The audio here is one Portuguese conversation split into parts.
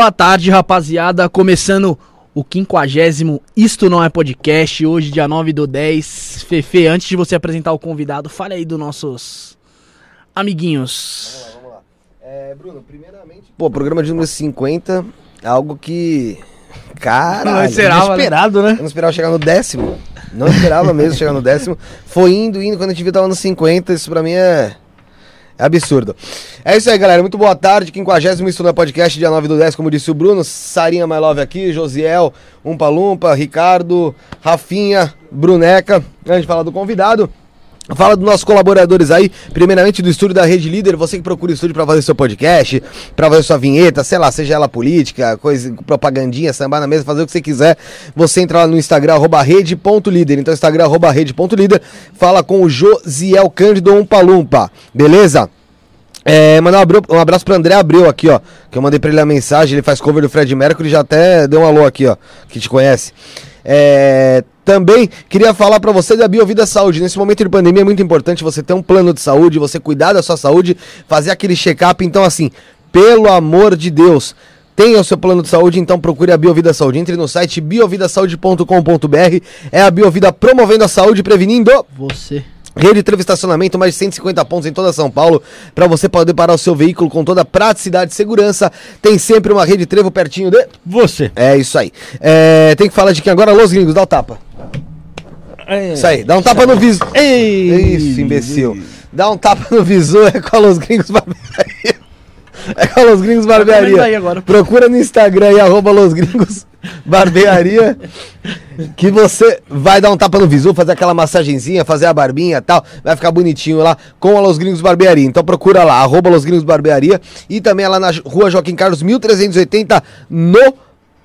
Boa tarde, rapaziada. Começando o quinquagésimo Isto Não É Podcast, hoje, dia 9 do 10. Fefe, antes de você apresentar o convidado, fale aí dos nossos amiguinhos. Vamos lá, vamos lá. É, Bruno, primeiramente. Pô, programa de número 50 é algo que. Cara, Não esperava, né? Esperado, né? eu não esperava chegar no décimo. Não esperava mesmo chegar no décimo. Foi indo, indo, quando a gente viu tava no 50, isso pra mim é. É absurdo. É isso aí, galera. Muito boa tarde. 50 Estudando Podcast, dia 9 do 10, como disse o Bruno. Sarinha My Love aqui, Josiel, Umpa Lumpa, Ricardo, Rafinha, Bruneca. Antes de falar do convidado. Fala dos nossos colaboradores aí, primeiramente do estúdio da Rede Líder, você que procura estúdio pra fazer seu podcast, pra fazer sua vinheta, sei lá, seja ela política, coisa, propagandinha, sambar na mesa, fazer o que você quiser, você entra lá no Instagram, arroba rede.líder, então Instagram, arroba rede.líder, fala com o Josiel Cândido Umpalumpa, beleza? É, mandar um abraço pro André Abreu aqui, ó. Que eu mandei pra ele a mensagem, ele faz cover do Fred Mercury, já até deu um alô aqui, ó, que te conhece. É, também queria falar pra você da Biovida Saúde. Nesse momento de pandemia é muito importante você ter um plano de saúde, você cuidar da sua saúde, fazer aquele check-up. Então, assim, pelo amor de Deus, tenha o seu plano de saúde, então procure a Biovida Saúde. Entre no site biovidasaude.com.br. É a Biovida promovendo a saúde e prevenindo. Você. Rede Trevo Estacionamento, mais de 150 pontos em toda São Paulo, para você poder parar o seu veículo com toda a praticidade e segurança. Tem sempre uma Rede Trevo pertinho de. Você. É isso aí. É, tem que falar de quem agora? Los Gringos, dá o tapa. É. Isso aí, dá um tapa no viso. Ei! Isso, imbecil. Dá um tapa no visu, é com a Los Gringos Barbearia. É com a Los Gringos Barbearia. Procura no Instagram aí, arroba Los Gringos Barbearia, que você vai dar um tapa no visu, fazer aquela massagenzinha, fazer a barbinha e tal, vai ficar bonitinho lá com a Los Gringos Barbearia. Então procura lá, arroba Los Gringos Barbearia e também é lá na rua Joaquim Carlos, 1380, no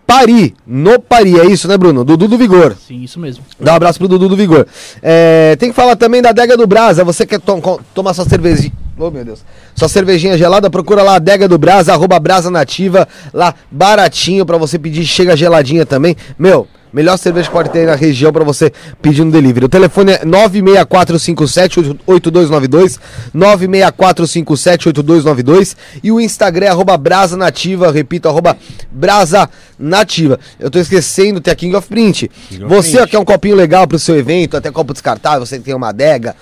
Pari. No Pari, é isso, né, Bruno? Dudu do Vigor. Sim, isso mesmo. Dá um abraço pro Dudu do Vigor. É, tem que falar também da Adega do Brasa. Você quer to- tomar sua cervejinha. Oh, meu Deus. Sua cervejinha gelada, procura lá a Adega do Brasa, arroba Brasa Nativa, lá baratinho pra você pedir, chega geladinha também. Meu, melhor cerveja que pode ter aí na região pra você pedir no delivery. O telefone é 964578292, 964578292 e o Instagram é arroba Brasa Nativa, repito, arroba Brasa Nativa. Eu tô esquecendo, tem a King of Print. of você Print. quer um copinho legal pro seu evento, até copo descartável, você tem uma adega,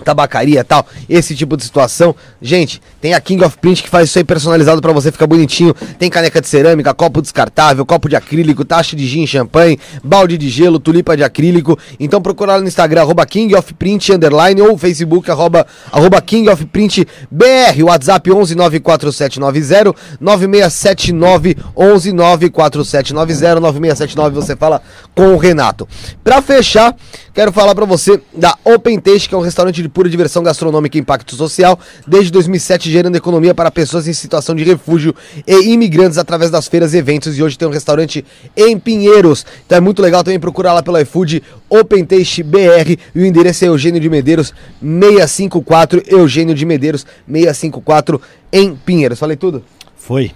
tabacaria tal, esse tipo de situação. Gente, tem a King of Print que faz isso aí personalizado pra você ficar bonitinho. Tem caneca de cerâmica, copo descartável, copo de acrílico, taxa de gin, champanhe, balde de gelo, tulipa de acrílico. Então procura lá no Instagram, arroba King of Print underline ou Facebook, arroba, arroba King of Print BR. WhatsApp 11 94790 9679 11 94790 9679. Você fala com o Renato. Pra fechar, quero falar pra você da Open Taste, que é um restaurante de pura diversão gastronômica e impacto social, desde 2007 gerando economia para pessoas em situação de refúgio e imigrantes através das feiras e eventos. E hoje tem um restaurante em Pinheiros. Então é muito legal também procurar lá pelo iFood Open Taste BR e o endereço é Eugênio de Medeiros 654, Eugênio de Medeiros 654 em Pinheiros. Falei tudo? Foi.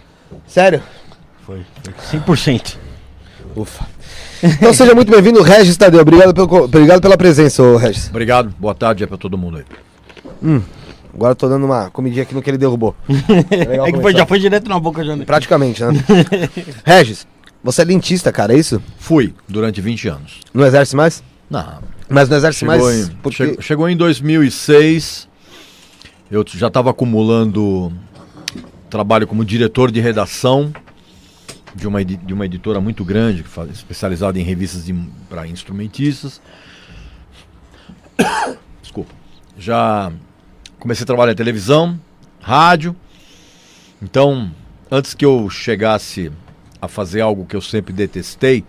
Sério? Foi. Foi 100%. Ufa. Então seja muito bem-vindo, Regis Tadeu. Obrigado, pelo, obrigado pela presença, ô Regis. Obrigado, boa tarde aí pra todo mundo aí. Agora eu tô dando uma comidinha aqui no que ele derrubou. legal É que foi- já foi direto na boca já. né? Praticamente, né? Regis, você é dentista, cara, é isso? Fui durante 20 anos. Não exerce mais? Não, Mas não exerce chegou, mais em, porque... chegou, chegou em 2006, eu já estava acumulando trabalho como diretor de redação de uma, de uma editora muito grande, especializada em revistas para instrumentistas. Desculpa. Já comecei a trabalhar em televisão, rádio. Então, antes que eu chegasse a fazer algo que eu sempre detestei,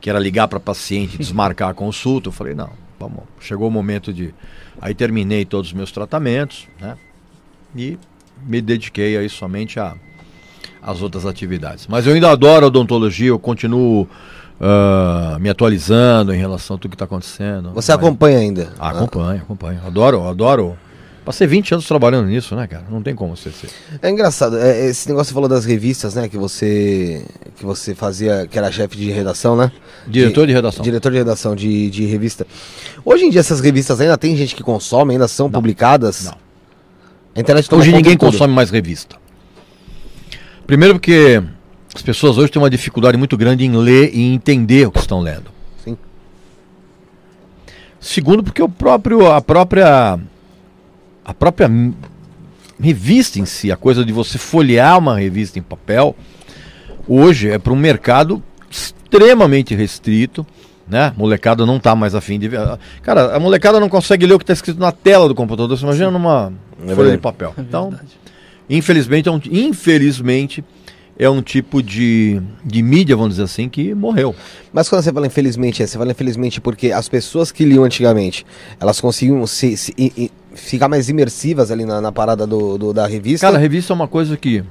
que era ligar para paciente e desmarcar a consulta, eu falei, não, vamos, chegou o momento de... Aí terminei todos os meus tratamentos, né? E me dediquei aí somente a às outras atividades. Mas eu ainda adoro odontologia, eu continuo ah, me atualizando em relação a tudo que está acontecendo. Você Mas- acompanha ainda? Ah, acompanho, acompanho. Adoro, adoro. Passei 20 anos trabalhando nisso, né, cara? Não tem como você ser. É engraçado, é, esse negócio que você falou das revistas, né? Que você que você fazia, que era chefe de redação, né? Diretor de redação. Diretor de redação de, de revista. Hoje em dia essas revistas ainda tem gente que consome, ainda são publicadas? Não. A internet Hoje ninguém de consome mais revista. Primeiro porque As pessoas hoje têm uma dificuldade muito grande em ler e entender o que estão lendo. Sim. Segundo, porque o próprio, a própria a própria revista em si, a coisa de você folhear uma revista em papel, hoje é para um mercado extremamente restrito, né? Molecada não tá mais afim de ver. Cara, a molecada não consegue ler o que está escrito na tela do computador. Você imagina numa É folha de papel. É Então. Infelizmente, é um, infelizmente, é um tipo de, de mídia, vamos dizer assim, que morreu. Mas quando você fala infelizmente, é, você fala infelizmente porque as pessoas que liam antigamente, elas conseguiam se, se- ficar mais imersivas ali na, na parada do, do- da revista. Cara, a revista é uma coisa que,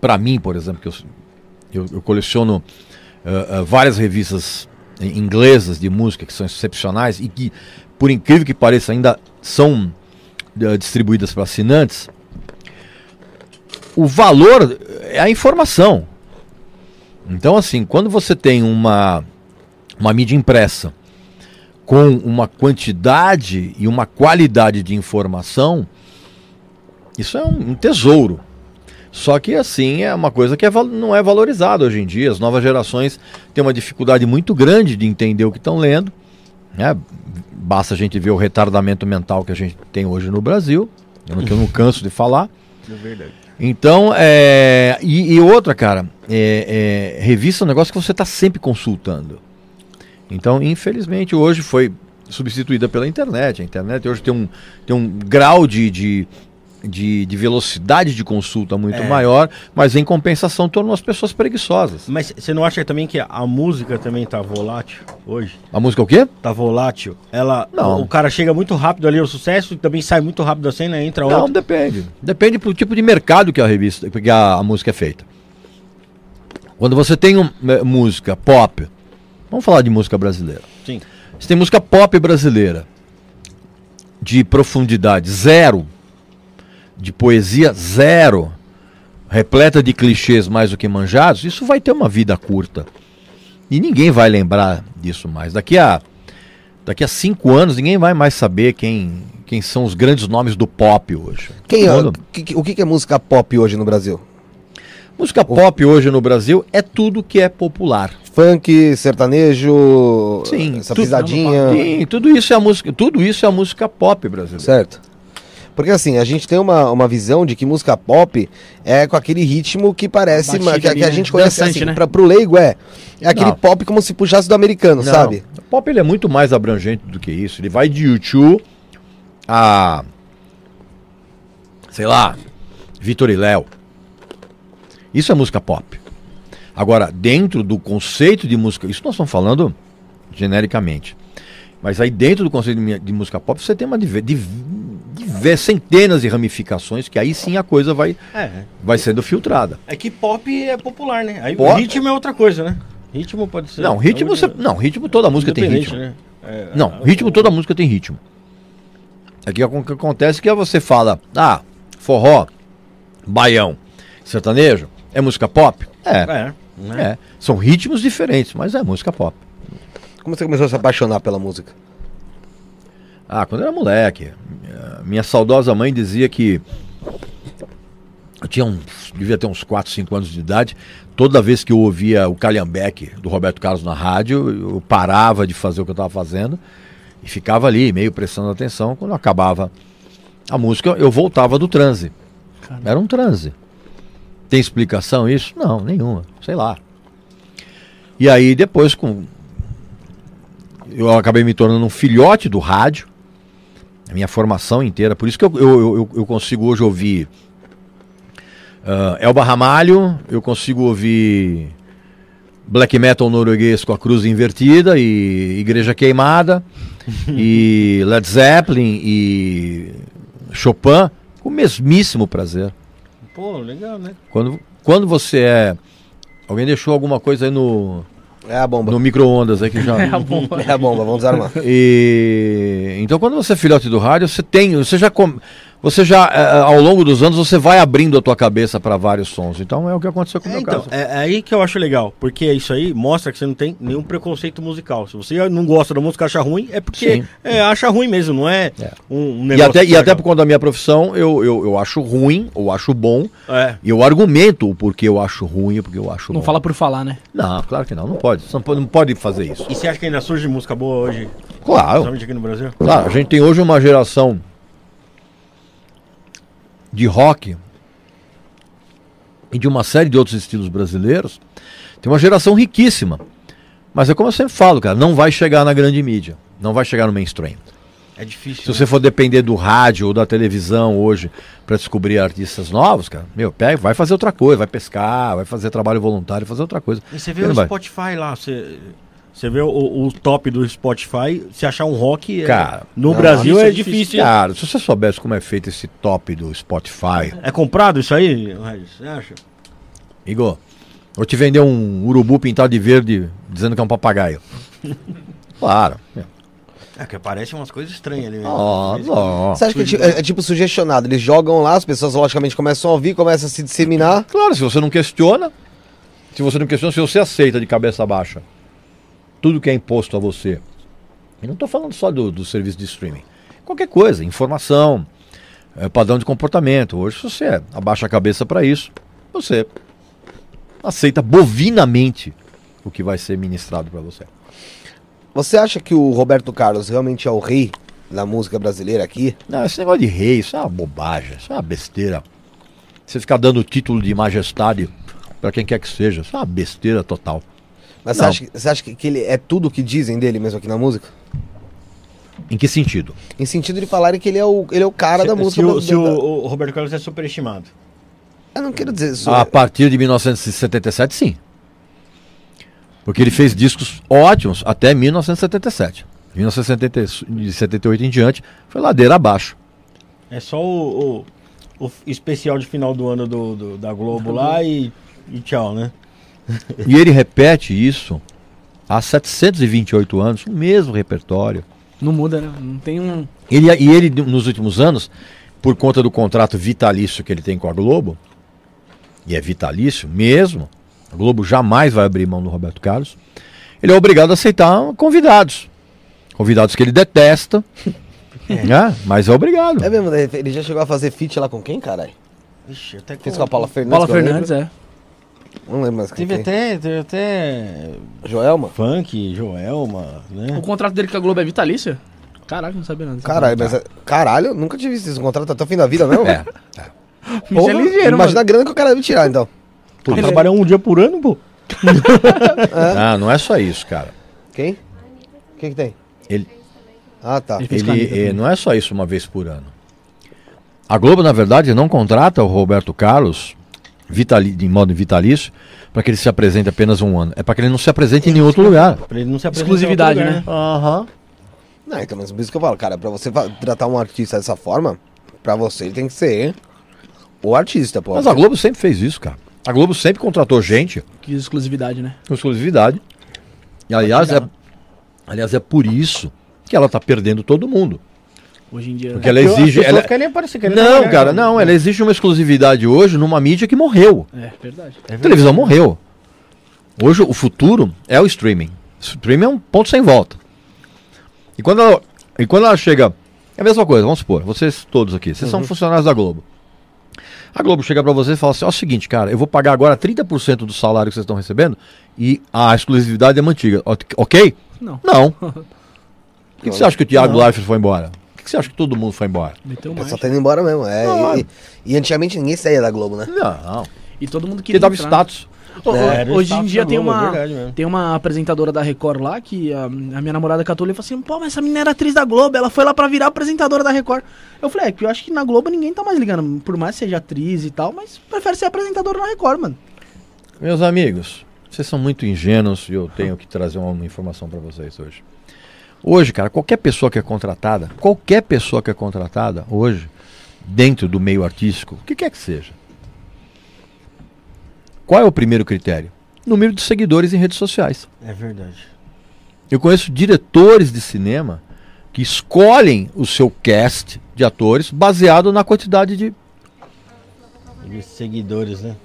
pra mim, por exemplo, que eu, eu, eu coleciono eh, eh, várias revistas inglesas de música que são excepcionais e que, por incrível que pareça, ainda são eh, distribuídas para assinantes. O valor é a informação. Então, assim, quando você tem uma, uma mídia impressa com uma quantidade e uma qualidade de informação, isso é um, um tesouro. Só que assim é uma coisa que é não é valorizada hoje em dia. As novas gerações têm uma dificuldade muito grande de entender o que estão lendo. Né? Basta a gente ver o retardamento mental que a gente tem hoje no Brasil, que eu não canso de falar. É verdade. Então, é, e, e outra, cara, é, é, revista é um negócio que você está sempre consultando. Então, infelizmente, hoje foi substituída pela internet. A internet hoje tem um, tem um grau de, de, de, de velocidade de consulta muito É. maior, mas em compensação tornou as pessoas preguiçosas. Mas você não acha também que a música também tá volátil hoje? A música é o quê? Tá volátil? Ela. Não. O cara chega muito rápido ali ao sucesso e também sai muito rápido da cena, entra Não, outro. depende. Depende do tipo de mercado que a revista, que a, a música é feita. Quando você tem um, eh, música pop, vamos falar de música brasileira. Sim. Você tem música pop brasileira de profundidade zero, de poesia zero, repleta de clichês mais do que manjados, isso vai ter uma vida curta. E ninguém vai lembrar disso mais. Daqui a daqui a cinco anos ninguém vai mais saber quem quem são os grandes nomes do pop hoje. Quem, Todo é- que- o que que é música pop hoje no Brasil? Música pop hoje no Brasil é tudo que é popular. Funk, sertanejo, Sim, essa tudo- pisadinha, Sim, tudo isso é a música, tudo isso é a música pop brasileira. certo? Porque assim, a gente tem uma, uma visão de que música pop é com aquele ritmo que parece, Batida que, que a né? gente conhece Dançante, assim, né? pra, pro leigo é, é aquele Não. pop como se puxasse do americano, Não, sabe? O pop ele é muito mais abrangente do que isso. Ele vai de YouTube a. sei lá, Vitor e Léo. Isso é música pop. Agora, dentro do conceito de música. Isso nós estamos falando genericamente. Mas aí dentro do conceito de, de música pop, você tem uma diver, div- diver- centenas de ramificações que aí sim a coisa vai, É. vai sendo filtrada. É que pop é popular, né? Aí Pop- ritmo é outra coisa, né? Ritmo pode ser. Não, ritmo, você, não, ritmo toda música tem ritmo. Né? É, Não, a- ritmo, o- toda música tem ritmo. Aqui o que acontece é que você fala, ah, forró, baião, sertanejo, é música pop? É, É. né? é. São ritmos diferentes, mas é música pop. Como você começou a se apaixonar pela música? Ah, quando eu era moleque, minha, saudosa mãe dizia que eu tinha uns, devia ter uns 4, 5 anos de idade, toda vez que eu ouvia o Calhambeque do Roberto Carlos na rádio, eu parava de fazer o que eu estava fazendo e ficava ali, meio prestando atenção. Quando acabava a música, eu voltava do transe. Caramba. Era um transe. Tem explicação isso? Não, nenhuma. Sei lá. E aí depois com eu acabei me tornando um filhote do rádio. A minha formação inteira. Por isso que eu, eu, eu, eu consigo hoje ouvir ah, Elba Ramalho, eu consigo ouvir black metal norueguês com a cruz invertida e Igreja Queimada e Led Zeppelin e Chopin com o mesmíssimo prazer. Pô, legal, né? Quando, quando você é. Alguém deixou alguma coisa aí no, É a bomba. no micro-ondas aí que já. É a bomba. É a bomba, vamos desarmar. E então quando você é filhote do rádio, você tem, você já com- você já, é, ao longo dos anos, você vai abrindo a tua cabeça para vários sons. Então é o que aconteceu com o É, meu então, caso. é, é aí que eu acho legal, porque isso aí mostra que você não tem nenhum preconceito musical. Se você não gosta da música, acha ruim, é porque é, acha ruim mesmo, não é, É. um, um E negócio até, e até por conta da minha profissão, eu, eu, eu acho ruim, ou acho bom, É. e eu argumento o porquê eu acho ruim e porque eu acho Não bom. fala por falar, né? Não, claro que não, não pode. Você não pode, não pode fazer isso. E você acha que ainda surge música boa hoje, Claro, principalmente aqui no Brasil? claro, a gente tem hoje uma geração de rock e de uma série de outros estilos brasileiros. Tem uma geração riquíssima. Mas é como eu sempre falo, cara, não vai chegar na grande mídia, não vai chegar no mainstream. É difícil. Se você for depender do rádio ou da televisão hoje para descobrir artistas novos, cara, meu, pega, vai fazer outra coisa, vai pescar, vai fazer trabalho voluntário, fazer outra coisa. E você vê o. Spotify lá, você, você vê o, o top do Spotify, se achar um rock, é- Cara, no não, Brasil é é difícil. Cara, se você soubesse como é feito esse top do Spotify, É comprado isso aí, Regis? Você acha? Igor, vou te vender um urubu pintado de verde dizendo que é um papagaio. Claro. É que aparecem umas coisas estranhas ali mesmo. Ó, ó. Você acha que é, ti- é- é tipo sugestionado? Eles jogam lá, as pessoas logicamente começam a ouvir, começam a se disseminar. Claro, se você não questiona, se você não questiona, se você aceita de cabeça baixa tudo que é imposto a você, e não estou falando só do, do serviço de streaming, qualquer coisa, informação, é, padrão de comportamento. Hoje, se você abaixa a cabeça para isso, você aceita bovinamente o que vai ser ministrado para você. Você acha que o Roberto Carlos realmente é o rei da música brasileira aqui? Não, esse negócio de rei, isso é uma bobagem, isso é uma besteira. Você ficar dando título de majestade para quem quer que seja, isso é uma besteira total. Mas você acha, que- você acha que, ele é tudo o que dizem dele mesmo aqui na música? Em que sentido? Em sentido de falarem que ele é o, ele é o cara da se, música se o, se o, brasileira. o Roberto Carlos é superestimado. Eu não quero dizer isso. A partir de 1977, sim. Porque ele fez discos ótimos até 1977. 1978 em diante, foi ladeira abaixo. É só o, o, o especial de final do ano do, do- da Globo lá e, e tchau, né? E ele repete isso há 728 anos, o mesmo repertório. Não muda, né? Não tem um. Ele, e ele, nos últimos anos, por conta do contrato vitalício que ele tem com a Globo, e é vitalício mesmo, a Globo jamais vai abrir mão do Roberto Carlos, ele é obrigado a aceitar convidados. Convidados que ele detesta, né? mas é obrigado. É mesmo, né? ele já chegou a fazer feat lá com quem, caralho? Ixi, até Fez com a Paula Fernandes. Paula. Fernandes, é. Não lembro mais quem. Teve quem. até, teve até Joelma? funk, Joelma, né? O contrato dele com a Globo é vitalício? Caraca, não sabia nada. Caralho, mas. é- Caralho, eu nunca tive visto esse contrato até o fim da vida, não? É. Bicho é ligeiro, Imagina a grana que o cara deve tirar, então. Ele trabalha um dia por ano, pô. Ah, não é só isso, cara. Quem? Quem que tem? Ele, Ah, tá. Ele fez ele, eh, também. não é só isso uma vez por ano. A Globo, na verdade, não contrata o Roberto Carlos vitali, de modo vitalício para que ele se apresente apenas um ano. É para que ele não se apresente em nenhum outro lugar. Pra ele não se apresentar Exclusividade, em outro né? lugar, Aham. Não, então, mas por isso que eu falo, cara, pra você tratar um artista dessa forma, pra você ele tem que ser o artista, pô. Mas a Globo sempre fez isso, cara. A Globo sempre contratou gente Que exclusividade, né? com exclusividade. E aliás, é, aliás, é por isso que ela tá perdendo todo mundo. Hoje em dia. Porque ela as exige. Ela... querem aparecer, querem Não, trabalhar, cara, não. Ela exige uma exclusividade hoje numa mídia que morreu. É, verdade. É A televisão morreu. Hoje o futuro é o streaming. O streaming é um ponto sem volta. E quando ela, e quando ela chega. É a mesma coisa, vamos supor, vocês todos aqui, vocês são funcionários da Globo. A Globo chega pra vocês e fala assim: ó, é o seguinte, cara, eu vou pagar agora 30% do salário que vocês estão recebendo e a exclusividade é mantida. Ok-? Não. Não. Por que, que você acha que o Thiago. Leifert foi embora? Que, que você acha que todo mundo foi embora? Meteu mais. pessoal tá indo embora mesmo. É, e, e antigamente ninguém saía da Globo, né? Não. E todo mundo Porque queria. dava entrar. status. Ô, É, era o hoje em status dia da tem Globo, é uma, verdade mesmo. tem uma apresentadora da Record lá que a, a minha namorada catou e falou assim: pô, mas essa menina era atriz da Globo, ela foi lá pra virar apresentadora da Record. Eu falei: é que eu acho que na Globo ninguém tá mais ligando, por mais que seja atriz e tal, mas prefere ser apresentadora na Record, mano. Meus amigos, vocês são muito ingênuos e eu tenho que trazer uma informação para vocês hoje. Hoje, cara, qualquer pessoa que é contratada, qualquer pessoa que é contratada hoje, dentro do meio artístico, o que quer que seja. Qual é o primeiro critério? Número de seguidores em redes sociais. É verdade. Eu conheço diretores de cinema que escolhem o seu cast de atores baseado na quantidade de. De seguidores, né?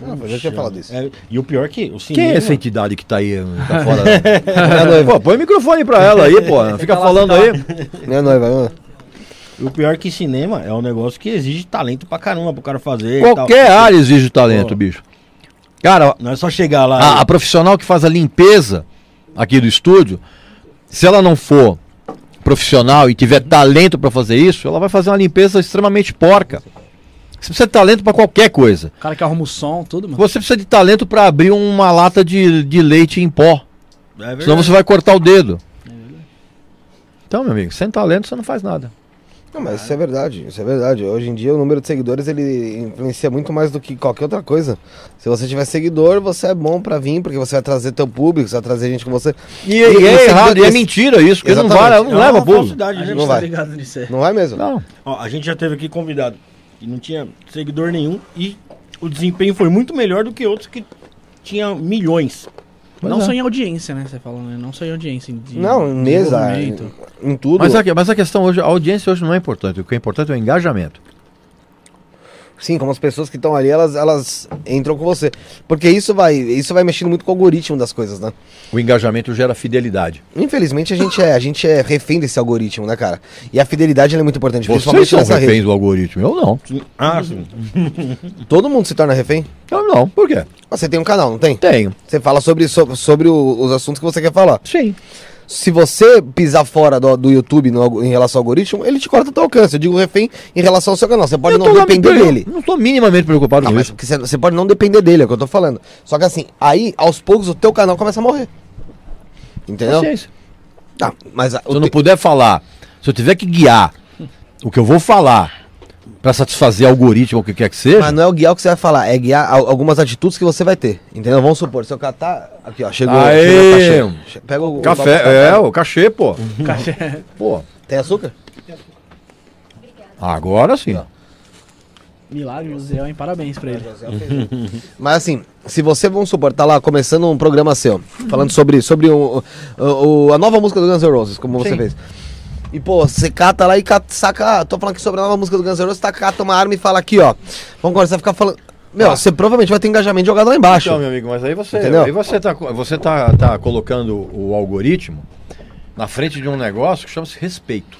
Não, mas eu tinha falado disso. É, e o pior é que o Quem cinema... é essa entidade que tá aí? Tá fora? pô, põe o microfone pra ela aí, pô. Não fica falando aí. Minha noiva, minha noiva. O pior é que cinema é um negócio que exige talento pra caramba pro cara fazer. e tal. Qualquer área exige talento, Pô. bicho. Cara, Não é só chegar lá. a, a profissional que faz a limpeza aqui do estúdio, se ela não for profissional e tiver talento pra fazer isso, ela vai fazer uma limpeza extremamente porca. Você precisa de talento pra qualquer coisa. O cara que arruma o som, tudo, mano. Você precisa de talento pra abrir uma lata de, de leite em pó. É. Senão você vai cortar o dedo. Então, meu amigo, sem talento você não faz nada. Não, mas isso é verdade, isso é verdade. Hoje em dia o número de seguidores ele influencia muito mais do que qualquer outra coisa. Se você tiver seguidor, você é bom pra vir, porque você vai trazer teu público, você vai trazer gente com você. E, E e você é errado, e é mentira isso, porque não, vai, É não uma leva público. falsidade, A gente Não tá vai. ligado nisso aí. Não vai mesmo? Não. Ó, a gente já teve aqui convidado que não tinha seguidor nenhum e o desempenho foi muito melhor do que outros que tinham milhões. Pois não é. só em audiência, né? Você falou, né? Não só em audiência. De Não, em mesa, em, desenvolvimento. em tudo. Mas a, mas a questão hoje, a audiência hoje não é importante. O que é importante é o engajamento. Sim, como as pessoas que estão ali, elas, elas entram com você. Porque isso vai, isso vai mexendo muito com o algoritmo das coisas, né? O engajamento gera fidelidade. Infelizmente a gente é, a gente é refém desse algoritmo, né, cara? E a fidelidade ela é muito importante, Vocês principalmente são nessa reféns rede. do algoritmo. Eu não. Ah, sim. Todo mundo se torna refém. Eu não. Por quê? Você tem um canal, não tem? Tenho. Você fala sobre, sobre, sobre o- os assuntos que você quer falar. Sim. Se você pisar fora do, do YouTube no em relação ao algoritmo, ele te corta o teu alcance. Eu digo refém em relação ao seu canal. Você pode Eu não me depender dele. Não tô minimamente preocupado Não, com isso. você, pode não depender dele, é o que eu tô falando. Só que assim, aí, aos poucos, o teu canal começa a morrer. Entendeu? Paciência. Tá, mas a- Se eu não te- puder falar, se eu tiver que guiar o que eu vou falar pra satisfazer algoritmo ou o que quer que seja, Mas não é o guiar o que você vai falar, é guiar al- algumas atitudes que você vai ter. Entendeu? Vamos supor, se eu catar. Aqui, ó, chegou, Aê! chegou o cachê. Pega o, o café, copo- é, o cachê, pô. Cachê. Pô, Tem açúcar? agora sim. Milagre, José, hein? Parabéns pra ele. Mas assim, se você, vamos supor, tá lá começando um programa seu, falando sobre, sobre o, o- o- a nova música do Guns N' Roses, como você Sim. fez. E, pô, você cata lá e cata, saca. Tô falando aqui sobre a nova música do Guns N' Roses, tá, cata uma arma e fala aqui, ó. Vamos começar a ficar falando. Meu, você provavelmente vai ter engajamento jogado lá embaixo. Então, meu amigo, mas aí você, Entendeu? aí você tá, você tá, tá colocando o algoritmo na frente de um negócio que chama-se respeito.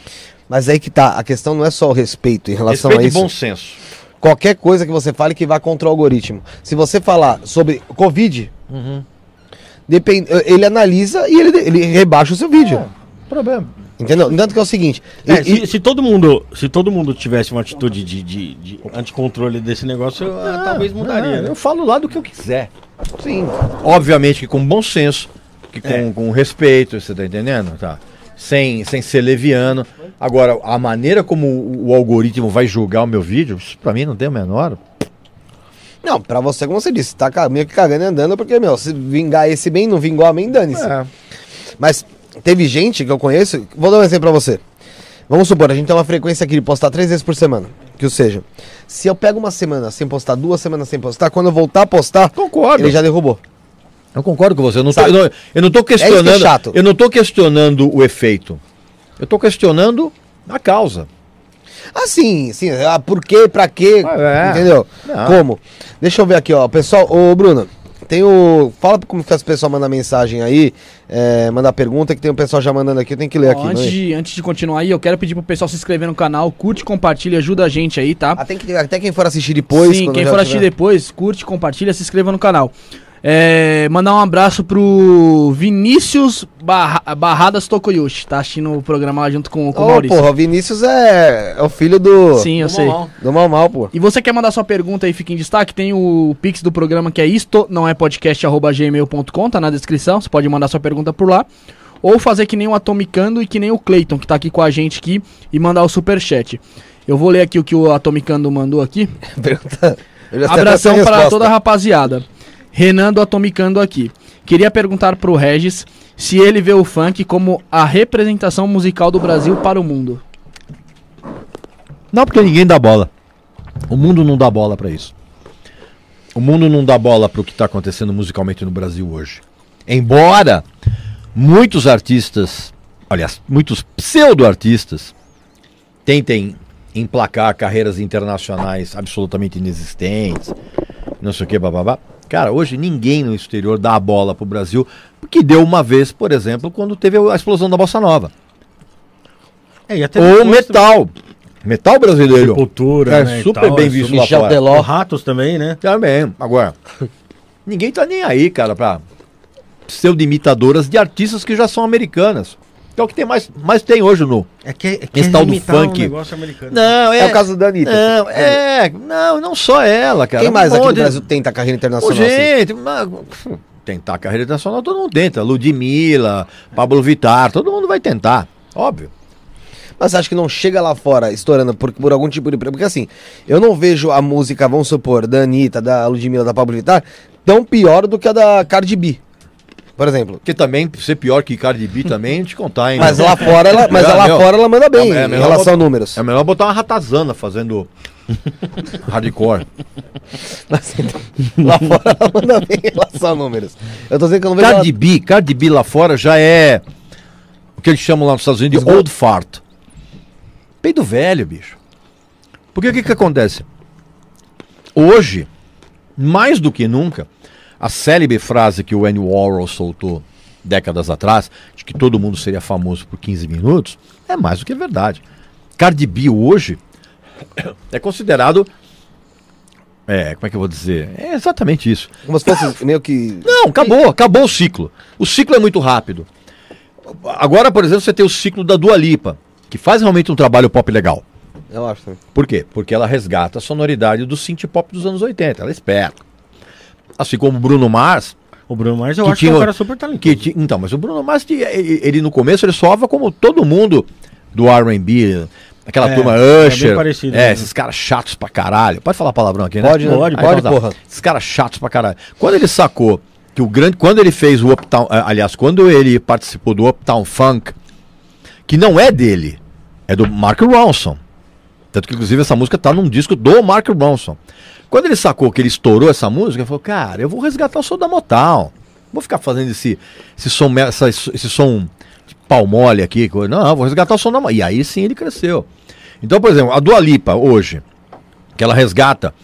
Mas aí que tá, a questão não é só o respeito em relação respeito a e isso. bom senso. Qualquer coisa que você fale que vá contra o algoritmo. Se você falar sobre Covid, depende, ele analisa e ele, ele rebaixa o seu vídeo. Problema. Entendeu? Tanto que é o seguinte. e- É, e- se, se todo mundo, se todo mundo tivesse uma atitude de, de, de anticontrole desse negócio, eu, ah, talvez mudaria. Ah, né? Eu falo lá do que eu quiser. sim. Obviamente que com bom senso, que com, É. com respeito, você tá entendendo? Tá. Sem, sem ser leviano. Agora, a maneira como o, o algoritmo vai julgar o meu vídeo, isso pra mim não tem o menor. Não, pra você, como você disse, tá meio que cagando e andando, porque, meu, se vingar esse bem, não vingou a mim, dane-se. É. Mas teve gente que eu conheço, vou dar um exemplo pra você. Vamos supor, a gente tem uma frequência aqui de postar três vezes por semana. Que ou seja, se eu pego uma semana sem postar, duas semanas sem postar, quando eu voltar a postar, Concordo. ele já derrubou. Eu concordo com você. Eu não, tô, eu não, eu não tô questionando. É isso que é chato. Eu não tô questionando o efeito. Eu tô questionando a causa. Ah, sim, sim. Ah, por quê, pra quê? É. Entendeu? Não. Como? Deixa eu ver aqui, ó. Pessoal, ô Bruno, tem o. Fala como que as pessoas mandam mensagem aí, é, mandar pergunta, que tem o pessoal já mandando aqui, eu tenho que ler Ó, aqui. antes, é? de, antes de continuar aí, eu quero pedir pro pessoal se inscrever no canal, curte, compartilha, ajuda a gente aí, tá? Ah, tem que, até quem for assistir depois. Sim, quem for assistir tiver- depois, curte, compartilha, se inscreva no canal. É, mandar um abraço pro Vinícius Barra- Barradas Tokoyoshi, tá assistindo o programa lá junto com, com o Ô, Maurício. porra, o Vinícius é, é o filho do. Sim, eu Do sei. Mamão. Do Mal Mal, pô. E você quer mandar sua pergunta aí, fica em destaque, tem o Pix do programa que é isto, não é podcast, arroba gmail.com, tá na descrição, você pode mandar sua pergunta por lá. Ou fazer que nem o Atomicando e que nem o Clayton, que tá aqui com a gente aqui, e mandar o superchat. Eu vou ler aqui o que o Atomicando mandou aqui. Abração para toda a rapaziada. Renan do Atomicando aqui. Queria perguntar pro Regis se ele vê o funk como a representação musical do Brasil para o mundo. Não, porque ninguém dá bola. O mundo não dá bola pra isso. O mundo não dá bola pro que tá acontecendo musicalmente no Brasil hoje. Embora muitos artistas, aliás, muitos pseudo-artistas tentem emplacar carreiras internacionais absolutamente inexistentes, não sei o que, bababá. Cara, hoje ninguém no exterior dá a bola pro Brasil, porque deu uma vez, por exemplo, quando teve a explosão da Bossa Nova. É, e até Ou metal. Metal brasileiro. Sepultura, É né, super tal, bem visto lá Michel. Teló. O Ratos também, né? Também. Agora, ninguém tá nem aí, cara, pra pseudo-imitadoras de artistas que já são americanas. Que é o que tem mais, mais tem hoje no. É que, é que Esse tal do funk. um. Não, É, o caso da Anitta. Não, é. Não, não só ela, cara. Quem mais Um aqui no Brasil tenta carreira Ô, internacional assim? gente, mas, tentar a carreira internacional todo mundo tenta. Ludmilla, Pablo Vittar, todo mundo vai tentar. Óbvio. Mas você acha que não chega lá fora estourando por, por algum tipo de. Porque assim, eu não vejo a música, vamos supor, da Anitta, da Ludmilla, da Pablo Vittar, tão pior do que a da Cardi B. Por exemplo. Porque também, ser pior que Cardi B também, te contar, hein? Mas lá fora ela, mas É, lá meu, fora ela manda bem é, é em relação a botar- números. É melhor botar uma ratazana fazendo hardcore. Mas, então, lá fora ela manda bem em relação a números. Eu tô dizendo que eu não vejo Cardi B, Cardi B lá fora já é o que eles chamam lá nos Estados Unidos de Esgoto. old fart. Peido velho, bicho. Porque o que que acontece? Hoje, mais do que nunca, a célebre frase que o Andy Warhol soltou décadas atrás, de que todo mundo seria famoso por 15 minutos, é mais do que verdade. Cardi B hoje é considerado é, como é que eu vou dizer? É exatamente isso. como se fosse meio que. Não, acabou, acabou o ciclo. O ciclo é muito rápido. Agora, por exemplo, você tem o ciclo da Dua Lipa, que faz realmente um trabalho pop legal. Eu acho. Por quê? Porque ela resgata a sonoridade do synth pop dos anos 80. Ela é esperta. Assim como o Bruno Mars, O Bruno Mars eu Que acho que é tinha um cara super talentoso. então, mas o Bruno Mars, ele, ele no começo ele soava como todo mundo do R&B, aquela É, turma é Usher, parecido é, mesmo. esses caras chatos pra caralho. Pode falar palavrão aqui, né? Pode, né? Pode, pode, então tá. porra. Esses caras chatos pra caralho. Quando ele sacou que o grande. Quando ele fez o Uptown. ah, Aliás, quando ele participou do Uptown Funk, que não é dele, é do Mark Ronson. Tanto que, inclusive, essa música tá num disco do Mark Ronson. Quando ele sacou que ele estourou essa música, ele falou: Cara, eu vou resgatar o som da Motown. Vou ficar fazendo esse, esse som, essa- esse som de pau mole aqui. Não, vou resgatar o som da Motown. E aí sim ele cresceu. Então, por exemplo, a Dua Lipa, hoje, que ela resgata.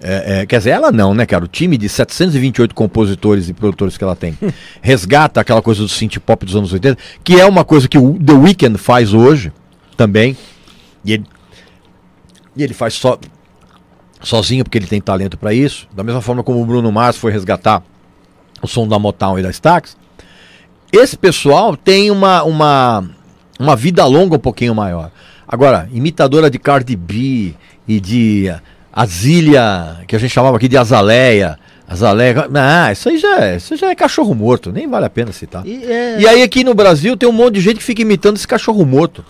é, é, quer dizer, ela não, né, cara? O time de 728 compositores e produtores que ela tem resgata aquela coisa do synth pop dos anos 80, que é uma coisa que o The Weeknd faz hoje também. E ele, e ele faz só sozinho porque ele tem talento para isso. Da mesma forma como o Bruno Mars foi resgatar o som da Motown e da Stax. Esse pessoal tem uma, uma, uma vida longa um pouquinho maior. Agora, imitadora de Cardi B e de Azília, que a gente chamava aqui de Azaleia. Azaleia. Ah, isso aí já é, isso já é cachorro morto, nem vale a pena citar. E, é- E aí aqui no Brasil tem um monte de gente que fica imitando esse cachorro morto.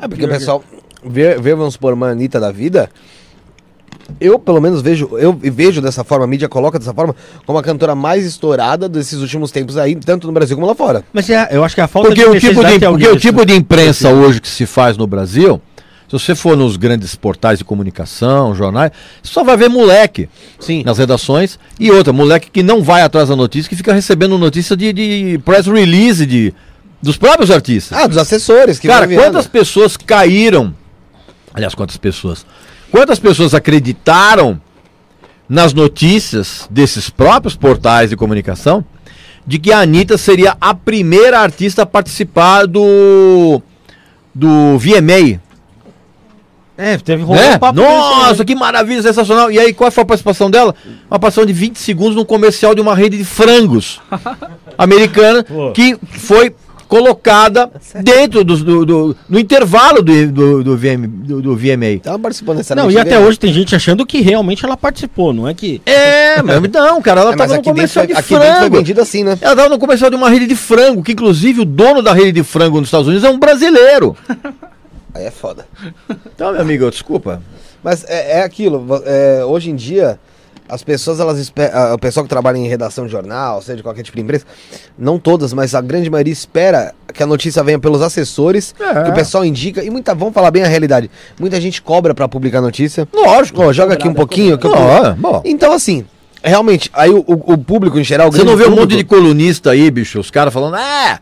É porque o pessoal vê, vê, vamos supor, uma Anitta da vida. Eu, pelo menos, vejo, eu vejo dessa forma, a mídia coloca dessa forma, como a cantora mais estourada desses últimos tempos aí, tanto no Brasil como lá fora. Mas é, eu acho que a falta Porque, o tipo, de, de porque o tipo de imprensa hoje que se faz no Brasil, se você for nos grandes portais de comunicação, jornais, você só vai ver moleque Sim. nas redações e outra, moleque que não vai atrás da notícia, que fica recebendo notícia de, de press release de, dos próprios artistas. Ah, dos assessores que Cara, quantas pessoas caíram? Aliás, quantas pessoas? Quantas pessoas acreditaram nas notícias desses próprios portais de comunicação de que a Anitta seria a primeira artista a participar do do VMA? É, teve rolou Né? um papo Nossa, desse, né? que maravilha, sensacional. E aí, qual foi a participação dela? Uma participação de 20 segundos num comercial de uma rede de frangos americana que foi colocada dentro do, do, do- no intervalo do, do, do, VM, do, do VMA. Ela participou Não, necessariamente. e até ganhou. hoje tem gente achando que realmente ela participou, não é que. É, mas não, cara, ela É, tava no aqui dentro, comercial foi, de aqui dentro foi frango. vendido assim, né? Ela tava no comercial de uma rede de frango, que inclusive o dono da rede de frango nos Estados Unidos é um brasileiro. Aí é foda. Então, meu amigo, desculpa. Mas é, é aquilo, é, hoje em dia, as pessoas, elas ah, o pessoal que trabalha em redação de jornal, seja de qualquer tipo de empresa, não todas, mas a grande maioria espera que a notícia venha pelos assessores, É. que o pessoal indica, e muita, vamos falar bem a realidade, muita gente cobra pra publicar notícia. Lógico. Ó, joga aqui um pouquinho. que eu- bom. Então, assim, realmente, aí o, o- o público em geral... o Você não vê um monte de colunista aí, bicho, os caras falando, é,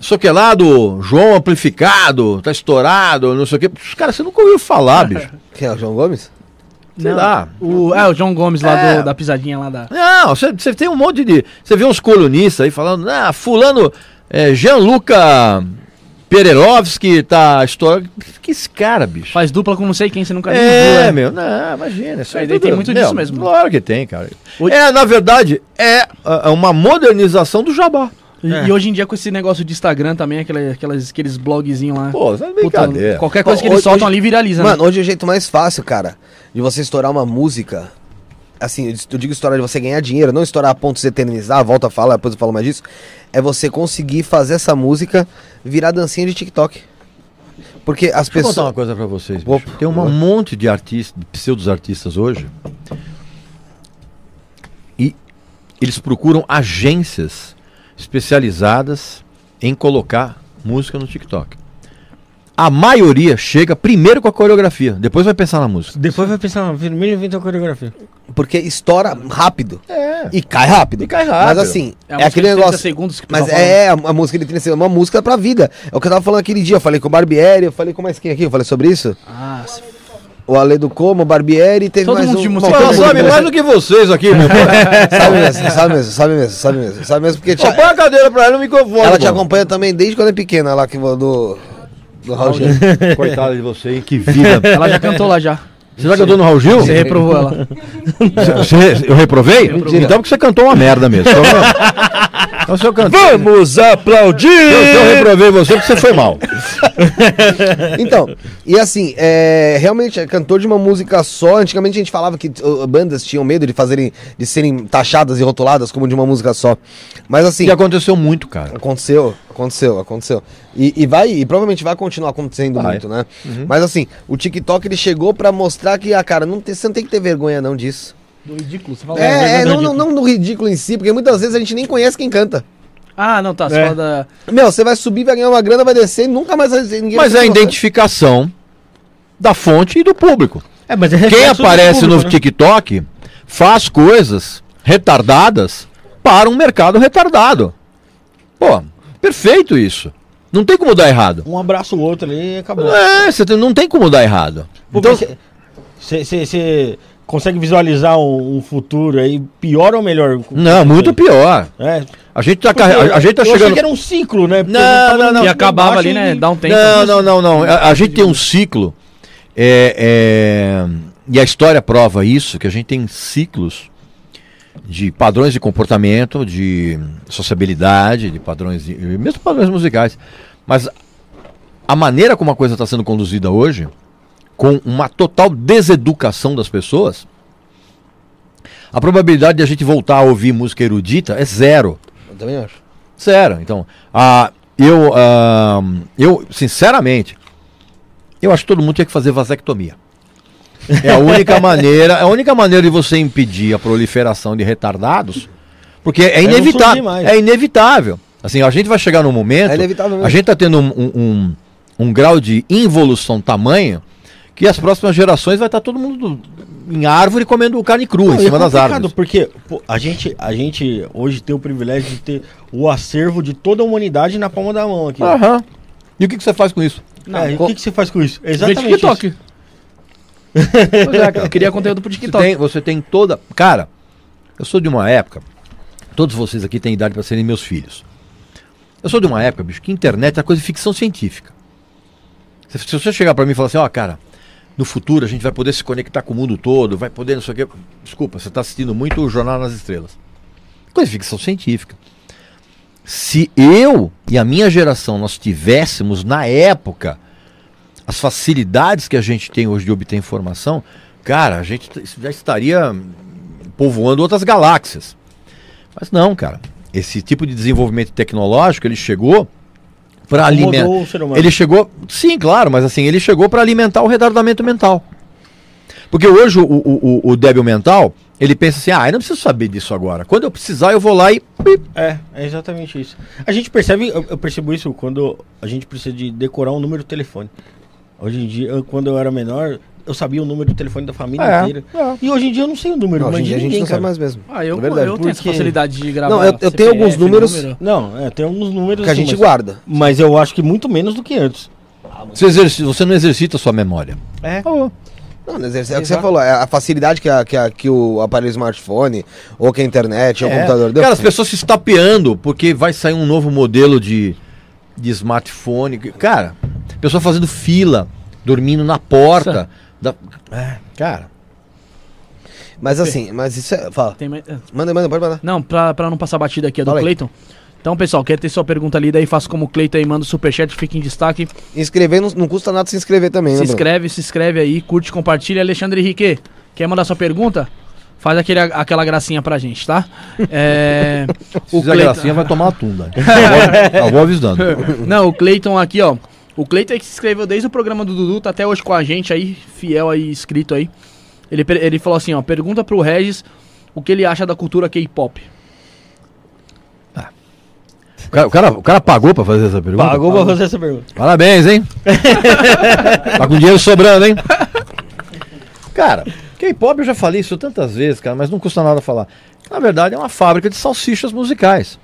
Só que lá do João Amplificado, tá estourado, não sei o quê. Os caras, você nunca ouviu falar, bicho. Quem é o João Gomes? Sei lá. O, é, o João Gomes lá É. do- da pisadinha lá da. Não, você, tem um monte de. Você vê uns colunistas aí falando, ah, fulano, é, Gianluca Pererovski tá estourado. Que esse cara, bicho? Faz dupla com não sei quem, você nunca viu, É, né? meu, não, imagina. Isso É, aí tudo- tem muito meu, disso mesmo. Claro que tem, cara. Hoje- É, na verdade, é ah, uma modernização do jabá. E, É. e hoje em dia com esse negócio de Instagram também, aquela, aquelas, aqueles blogzinhos lá. Pô, isso é Puta, qualquer coisa que Hoje- eles soltam hoje- ali viraliza, Mano, né? hoje é o jeito mais fácil, cara, de você estourar uma música. Assim, eu digo estourar de você ganhar dinheiro, não estourar a ponto de se eternizar, volta a falar, depois eu falo mais disso. É você conseguir fazer essa música virar dancinha de TikTok. Porque as Deixa eu contar uma pessoas. coisa pra vocês. bicho. Opa, Tem um monte de artistas, de pseudos-artistas hoje. E eles procuram agências especializadas em colocar música no TikTok. A maioria chega primeiro com a coreografia, depois vai pensar na música. Depois vai pensar, "Ah, vermelho inventa a coreografia. Porque estoura rápido. É. E cai rápido. E cai rápido. Mas assim, É é, aquele de 30 negócio. segundos Mas é, a, a música de 30 segundos, uma música pra vida. É o que eu tava falando aquele dia. Eu falei com o Barbieri, eu falei com mais quem aqui? Eu falei sobre isso? Ah, se- O Ale do Como, o Barbieri, teve Todo mais mundo um. de música sabe mais do que vocês aqui, meu Sabe mesmo, sabe mesmo, sabe mesmo, sabe mesmo. Sabe mesmo porque tia- Põe a cadeira pra ela no microfone. ela te acompanha também desde quando é pequena, lá que do. Do Raul Gil. Coitada de você, hein? Que vida. ela já cantou lá já. Você já cantou no Raul Gil? Você reprovou ela. Você- eu reprovei? Mentira. Então porque você cantou uma merda mesmo. Então, então se eu cantei. Vamos aplaudir! Eu, eu reprovei você porque você foi mal. Então, e assim, é, realmente é cantor de uma música só. Antigamente a gente falava que uh, bandas tinham medo de fazerem, de serem taxadas e rotuladas como de uma música só. Mas assim, E aconteceu muito, cara. aconteceu, aconteceu, aconteceu. E, e vai, e provavelmente vai continuar acontecendo Vai. muito, né? Mas assim, o TikTok ele chegou pra mostrar que, ah, cara, não tem, você não tem que ter vergonha não disso. Do ridículo, você fala. É, é, vergonha não, do não, não do ridículo em si, porque muitas vezes a gente nem conhece quem canta. Ah, não, tá. Você É. fala da. Meu, você vai subir, vai ganhar uma grana, vai descer e nunca mais vai ninguém Mas é a identificação da fonte e do público. É, mas é Quem aparece público, no né? TikTok faz coisas retardadas para um mercado retardado. Pô, perfeito isso. Não tem como dar errado. Um abraço o outro ali e acabou. É, você tem- não tem como dar errado. Então, Você consegue visualizar um, um futuro aí pior ou melhor? não, muito pior. É. A gente tá, a, a gente tá eu achei chegando. que era um ciclo, né? Porque Não, não, não. E acabava ali, né? Dá um tempo. Não, não, não, não. A, a gente tem um ciclo. é, é, e a história prova isso, que a gente tem ciclos de padrões de comportamento, de sociabilidade, de padrões, de, mesmo padrões musicais. Mas a maneira como a coisa está sendo conduzida hoje, com uma total deseducação das pessoas, a probabilidade de a gente voltar a ouvir música erudita é zero. Eu também acho. Sério, então, ah, eu, ah, eu, sinceramente, eu acho que todo mundo tinha que fazer vasectomia. É a única maneira, é a única maneira de você impedir a proliferação de retardados, porque é surgir inevitável. É inevitável. Assim, a gente vai chegar num momento, É a gente está tendo um, um, um- um grau de involução tamanho que as próximas gerações vai estar todo mundo em árvore comendo carne crua Não, em é cima das complicado, árvores. Porque pô, a, gente, a gente hoje tem o privilégio de ter o acervo de toda a humanidade na palma da mão aqui. Aham. E o que, que você faz com isso? É, e co- o que, que você faz com isso? Vê Exatamente TikTok. isso. Pois é, eu queria conteúdo pro Você TikTok. tem, você tem toda. Cara, eu sou de uma época. Todos vocês aqui têm idade para serem meus filhos. Eu sou de uma época, bicho, que internet é coisa de ficção científica. Se, se você chegar para mim e falar assim, ó, cara, no futuro a gente vai poder se conectar com o mundo todo, vai poder não sei o quê. Desculpa, você está assistindo muito o Jornal nas Estrelas. Coisa de ficção científica. Se eu e a minha geração nós tivéssemos na época as facilidades que a gente tem hoje de obter informação, cara, a gente já estaria povoando outras galáxias. Mas não, cara. Esse tipo de desenvolvimento tecnológico, ele chegou para alimentar. Ele chegou, sim, claro, mas assim, ele chegou para alimentar o retardamento mental. Porque hoje o, o, o, o débil mental, ele pensa assim, ah, eu não preciso saber disso agora. Quando eu precisar, eu vou lá e... É, é exatamente isso. A gente percebe, eu, eu percebo isso quando a gente precisa de decorar um número de telefone. Hoje em dia, eu- quando eu era menor, eu sabia o número do telefone da família É, inteira. é. E hoje em dia eu não sei o número, Não, mas hoje em dia de a gente ninguém, não sabe cara. mais mesmo. Ah, eu, É verdade. eu tenho essa Porque- facilidade de gravar. Não, eu- eu tenho alguns números- número. Não, é, tem alguns números. Que a gente mas, guarda. mas eu acho que muito menos do que antes. Você, exercita- você não exercita a sua memória. É. Não, mas é, é o que você falou, é a facilidade que, a, que, a, que o aparelho smartphone, ou que a internet, ou o É. computador deu. Cara, as pessoas se estapeando porque vai sair um novo modelo de, de smartphone. Cara, pessoa fazendo fila, dormindo na porta. Da- É, cara. Mas assim, mas isso é. Fala. Tem mais- Manda, manda, pode mandar. Não, pra, pra não passar batida aqui, é do Fala aí. Cleiton. Então, pessoal, quer ter sua pergunta ali, daí faça como o Cleiton aí, manda o superchat, fica em destaque. Inscrever não, não custa nada se inscrever também, Se né? Bruno? inscreve, se inscreve aí, curte, compartilha. Alexandre Henrique, quer mandar sua pergunta? Faz aquele, aquela gracinha pra gente, tá? É, Se fizer Cleiton- gracinha, vai tomar uma tunda. Eu vou- eu vou avisando. Não, o Cleiton aqui, ó. O Cleiton é que se inscreveu desde o programa do Dudu, tá até hoje com a gente aí, fiel aí, inscrito aí. Ele, ele falou assim, ó, pergunta pro Regis o que ele acha da cultura K-pop. O cara, o, cara, o cara pagou pra fazer essa pergunta? Pagou pra fazer essa pergunta. Parabéns, hein? tá com dinheiro sobrando, hein? Cara, K-pop eu já falei isso tantas vezes, cara, mas não custa nada falar. Na verdade, é uma fábrica de salsichas musicais.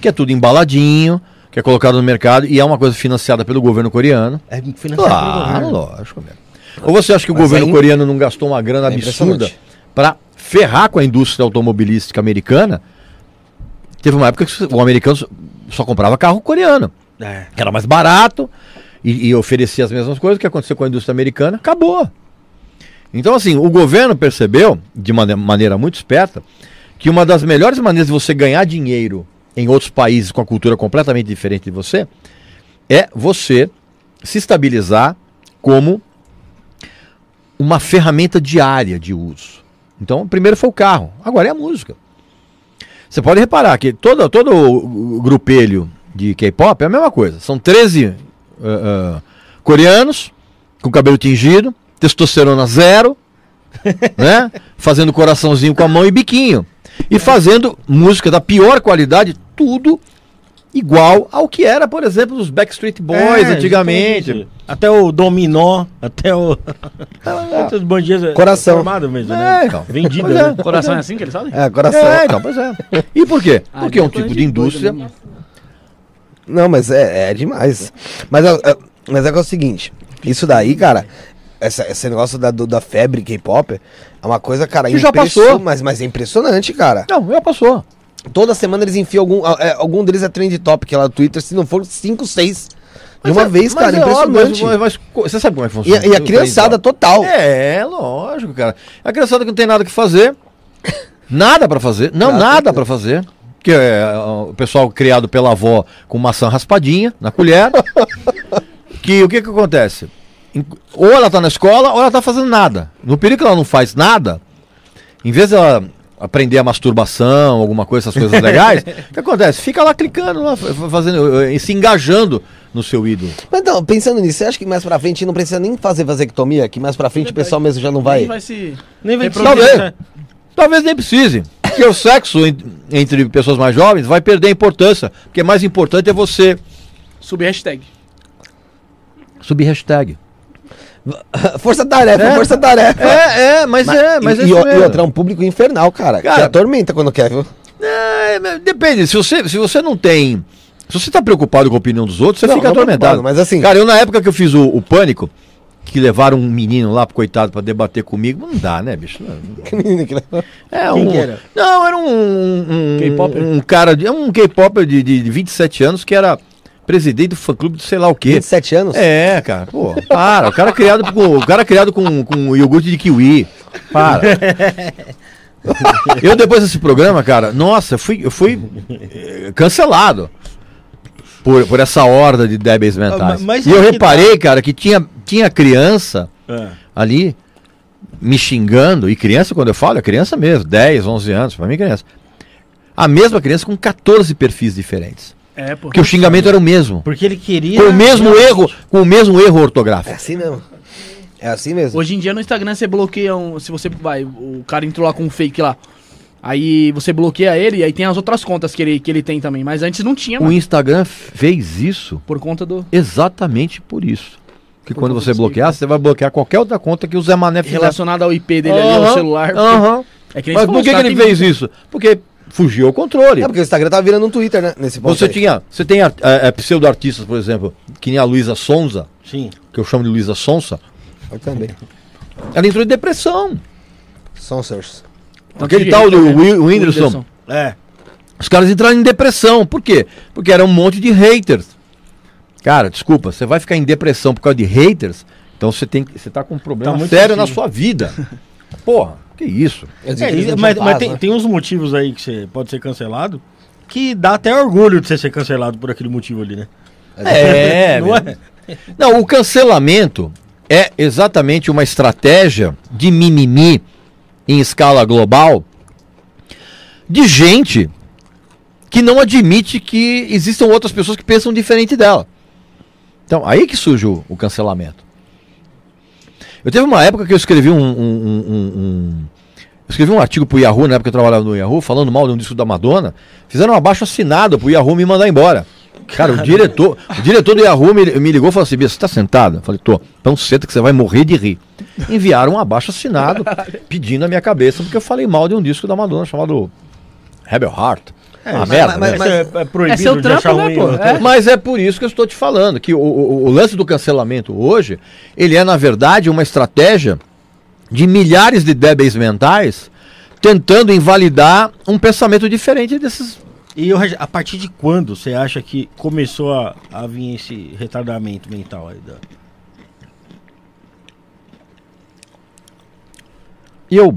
Que é tudo embaladinho, que é colocado no mercado e é uma coisa financiada pelo governo coreano. É financiado Claro, pelo governo. lógico mesmo. Ou você acha que o Mas governo aí- coreano não gastou uma grana É absurda para ferrar com a indústria automobilística americana? Teve uma época que o americano só- comprava carro coreano É. que era mais barato e, e oferecia as mesmas coisas que aconteceu com a indústria americana, acabou. Então, assim, o governo percebeu, de mane- maneira muito esperta, que uma das melhores maneiras de você ganhar dinheiro em outros países com a cultura completamente diferente de você é você se estabilizar como uma ferramenta diária de uso. Então, primeiro foi o carro, agora é a música. Você pode reparar que todo, todo grupelho de K-pop é a mesma coisa. São 13 ah, ah, coreanos com cabelo tingido, testosterona zero, né? Fazendo coraçãozinho com a mão e biquinho. E fazendo música da pior qualidade, tudo igual ao que era, por exemplo, os Backstreet Boys É, antigamente. Até o Dominó, até o. Até os bandidos. é Coração. Formado mesmo, É, né? então. Vendido. É. né? Coração é assim que ele sabe? É, coração. É, então, pois é. E por quê? Ah, Porque é um tipo de indústria. doido mesmo. Não, mas é, é demais. Mas é, é- mas é que é o seguinte, isso daí, cara, essa- esse negócio da, do- da febre K-pop é uma coisa, cara, Que já passou. Mas, mas é impressionante, cara. Não, já passou. Toda semana eles enfiam algum. é, algum deles é trend topic lá no Twitter, se não for 5, 6. De Mas uma é- vez, mas cara, é óbvio, impressionante. mas- mas co- você sabe como é que E, funciona? a- e a criançada total. É, lógico, cara. A criançada que não tem nada que fazer, nada pra fazer, não, a nada pra fazer. Que é o pessoal criado pela avó com maçã raspadinha na colher. que o que que acontece? Ou ela tá na escola ou ela tá fazendo nada. No período que ela não faz nada, em vez dela aprender a masturbação, alguma coisa, essas coisas legais, o que acontece? Fica lá clicando, lá, fa- fazendo, eh, se engajando no seu ídolo. Mas então, pensando nisso, você acha que mais pra frente não precisa nem fazer vasectomia? Que mais pra frente o pessoal mesmo já não vai. Nem vai se... Nem vai Talvez. né? Talvez nem precise. Porque o sexo en- entre pessoas mais jovens vai perder a importância. Porque mais importante é você Subir hashtag. subir hashtag. Força tarefa, É. força tarefa. É, é, mas, é, mas e, é e, isso e mesmo. outra, é um público infernal, cara. Cara- que atormenta quando quer, viu? É, mas depende. Se você, se você não tem. Se você tá preocupado com a opinião dos outros, você Não, fica não atormentado. mas assim- Cara, eu na época que eu fiz o, o pânico, que levaram um menino lá, coitado, pra debater comigo, não dá, né, bicho? Não- É Quem um, que era? Não, era um. um K-popper? Um cara de. Um K-Popper de, de 27 anos que era presidente do fã clube de sei lá o quê. 27 anos? É, cara, pô, para. O cara criado com, o cara criado com, com iogurte de kiwi. Para. Eu depois desse programa, cara, nossa, eu fui, eu fui eh, cancelado por, por essa horda de débeis mentais. Ah, mas e eu é que reparei, cara, que tinha, tinha criança É. ali me xingando, e criança, quando eu falo, é criança mesmo, 10, 11 anos, pra mim é criança. A mesma criança com 14 perfis diferentes. É. Porque o xingamento era o mesmo. Porque ele queria. Com o mesmo realmente- erro, com o mesmo erro É ortográfico. assim mesmo. É assim mesmo. Hoje em dia no Instagram você bloqueia um. Se você vai, o cara entrou lá com um fake lá. Aí você bloqueia ele e aí tem as outras contas que ele, que ele tem também. Mas antes não tinha, O mano, Instagram fez isso por conta do. exatamente por isso. que quando você bloquear, você vai bloquear qualquer outra conta que o Zé Mané fizer. Relacionado ao IP dele ali, ao Aham, celular. aham. É que nem Mas por que, que ele fez isso? Porque fugiu ao controle. É porque o Instagram tá virando um Twitter, né? Nesse ponto Você aí. tinha, você tem é, é, pseudo-artistas, por exemplo, que nem a Luísa Sonza, Sim. que eu chamo de Luísa Sonsa, Eu também. ela entrou em depressão. Sonsors. Tanto Aquele de tal do né? Wi- Whindersson. É. Os caras entraram em depressão. Por quê? Porque era um monte de haters. Cara, desculpa, você vai ficar em depressão por causa de haters? Então você tem que- você tá com um problema Tá muito sério na sentido. sua vida. Porra, que isso? É, não mas, mas tem, né? tem uns motivos aí que você pode ser cancelado que dá até orgulho de você ser cancelado por aquele motivo ali, né? É, não meu. é? Não, o cancelamento é exatamente uma estratégia de mimimi em escala global de gente que não admite que existam outras pessoas que pensam diferente dela. Então, aí que surge o, o cancelamento. Eu teve uma época que eu escrevi um, um- um- um- eu escrevi um artigo pro Yahoo, na época que eu trabalhava no Yahoo, falando mal de um disco da Madonna. Fizeram um abaixo assinado pro Yahoo me mandar embora. Cara, o diretor, o diretor do Yahoo me, me ligou e falou assim: Bia, você tá sentado? Eu falei, tô. Então senta que você vai morrer de rir. Enviaram um abaixo assinado pedindo a minha cabeça, porque eu falei mal de um disco da Madonna chamado Rebel Heart. É, uma mas- merda. mas- né? mas- Isso é, é proibido É seu de trampo, achar né, ruim. pô? né? É. Mas é por isso que eu estou te falando, que o, o- o lance do cancelamento hoje, ele é, na verdade, uma estratégia de milhares de débeis mentais tentando invalidar um pensamento diferente desses. E Regi- a partir de quando você acha que começou a, a vir esse retardamento mental aí? Da... E eu.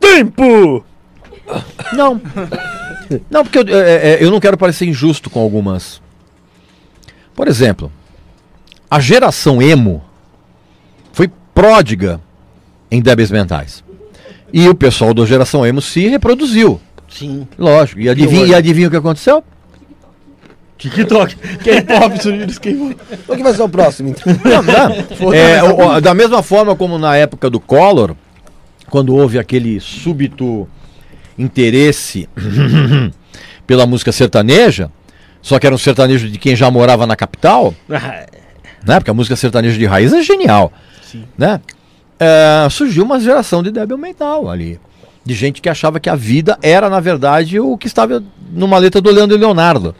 Tempo! Não. Não, porque eu, é, é, eu não quero parecer injusto com algumas. Por exemplo, a geração emo foi pródiga em débeis mentais. E o pessoal da geração emo se reproduziu. Sim. Lógico. E adivinha, e adivinha o que aconteceu? TikTok. K-pop, surgiu K-pop. O que vai ser o próximo, então? Não, não. É, o- o- da mesma forma como na época do Collor, quando houve aquele súbito interesse pela música sertaneja, só que era um sertanejo de quem já morava na capital, né? Porque a música sertaneja de raiz é genial, Sim. né? É, surgiu uma geração de débil mental ali, de gente que achava que a vida era na verdade o que estava numa letra do Leandro e Leonardo.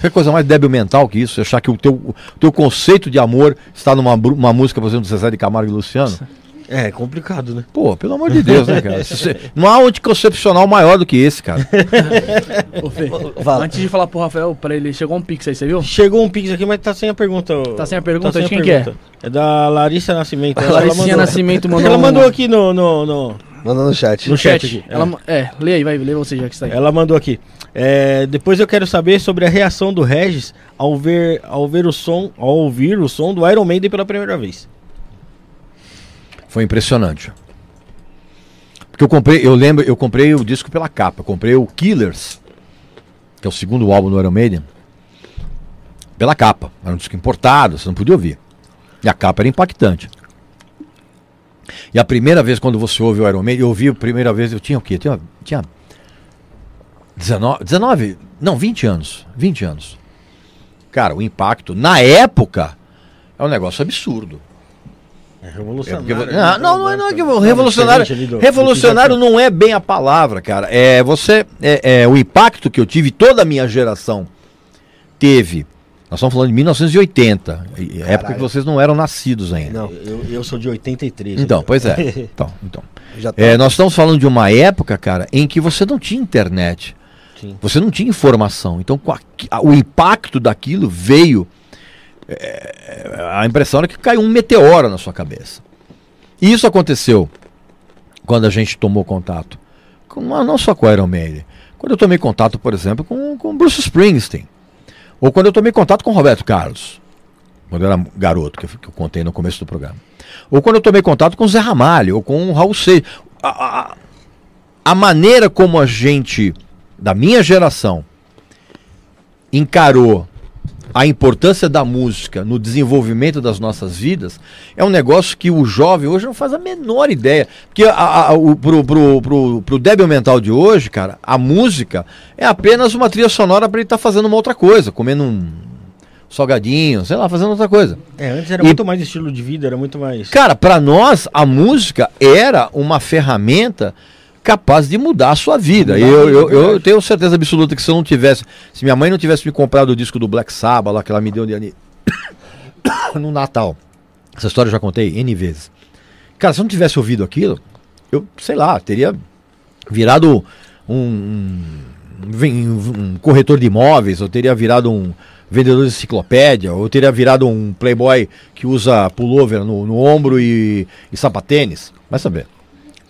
Que coisa mais débil mental que isso? Achar que o teu, o teu conceito de amor está numa uma música, por exemplo, do Zezé de Camargo e Luciano? É complicado, né? Pô, pelo amor de Deus, né, cara? Não há um anticoncepcional maior do que esse, cara. Ô, Fê, Fala. Antes de falar pro Rafael, pra ele, chegou um pix aí, você viu? Chegou um pix aqui, mas tá sem a pergunta. Tá sem a pergunta? sem De a quem que é? É da Larissa Nascimento. A mandou- Nascimento mandou Ela mandou aqui no, no, no, Manda no chat. no chat. Chat. aqui. Ela, ma- é, lê aí, vai, lê você já que está aí. Ela mandou aqui. É, depois eu quero saber sobre a reação do Regis ao ver, ao ver o som, ao ouvir o som do Iron Maiden pela primeira vez. Foi impressionante. Porque eu comprei, eu lembro, eu comprei o disco pela capa. Comprei o Killers, que é o segundo álbum do Iron Maiden, pela capa. Era um disco importado, você não podia ouvir. E a capa era impactante. E a primeira vez quando você ouve o Iron Maiden, eu ouvi a primeira vez, eu tinha o quê? Eu tinha, tinha 19, 19, não, 20 anos. 20 anos. Cara, o impacto, na época, é um negócio absurdo. É É revolucionário. porque vo- não, não, não é, não é que revolucionário. do- Revolucionário não é bem a palavra, cara. É você, é, é, o impacto que eu tive, toda a minha geração teve. Nós estamos falando de 1980, e- época que Caralho. vocês não eram nascidos ainda. Não. Eu, eu sou de 83. Então, né? pois é. Então, então. tá. É, nós estamos falando de uma época, cara, em que você não tinha internet. Sim. Você não tinha informação. Então, a- o impacto daquilo veio. É, a impressão era que caiu um meteoro na sua cabeça. E isso aconteceu quando a gente tomou contato. Com, não não só com o Iron Maiden. Quando eu tomei contato, por exemplo, com, com Bruce Springsteen. Ou quando eu tomei contato com Roberto Carlos. Quando eu era garoto, que eu, que eu contei no começo do programa. Ou quando eu tomei contato com Zé Ramalho, ou com o Raul Seixas. A, a- a maneira como a gente, da minha geração, encarou a importância da música no desenvolvimento das nossas vidas é um negócio que o jovem hoje não faz a menor ideia. Porque a, a, o, pro, pro, pro, pro débil mental de hoje, cara, a música é apenas uma trilha sonora para ele estar fazendo uma outra coisa, comendo um, salgadinho, sei lá, fazendo outra coisa. É, antes era E- muito mais estilo de vida, era muito mais. Cara, pra nós, a música era uma ferramenta capaz de mudar a sua vida. Eu, eu, eu tenho certeza absoluta que se eu não tivesse, se minha mãe não tivesse me comprado o disco do Black Sabbath, lá que ela me deu de no Natal, essa história eu já contei N vezes. Cara, se eu não tivesse ouvido aquilo, eu, sei lá, teria virado um, um, um corretor de imóveis, eu teria virado um vendedor de enciclopédia, ou eu teria virado um playboy que usa pullover no, no ombro e, e sapatênis. Vai saber.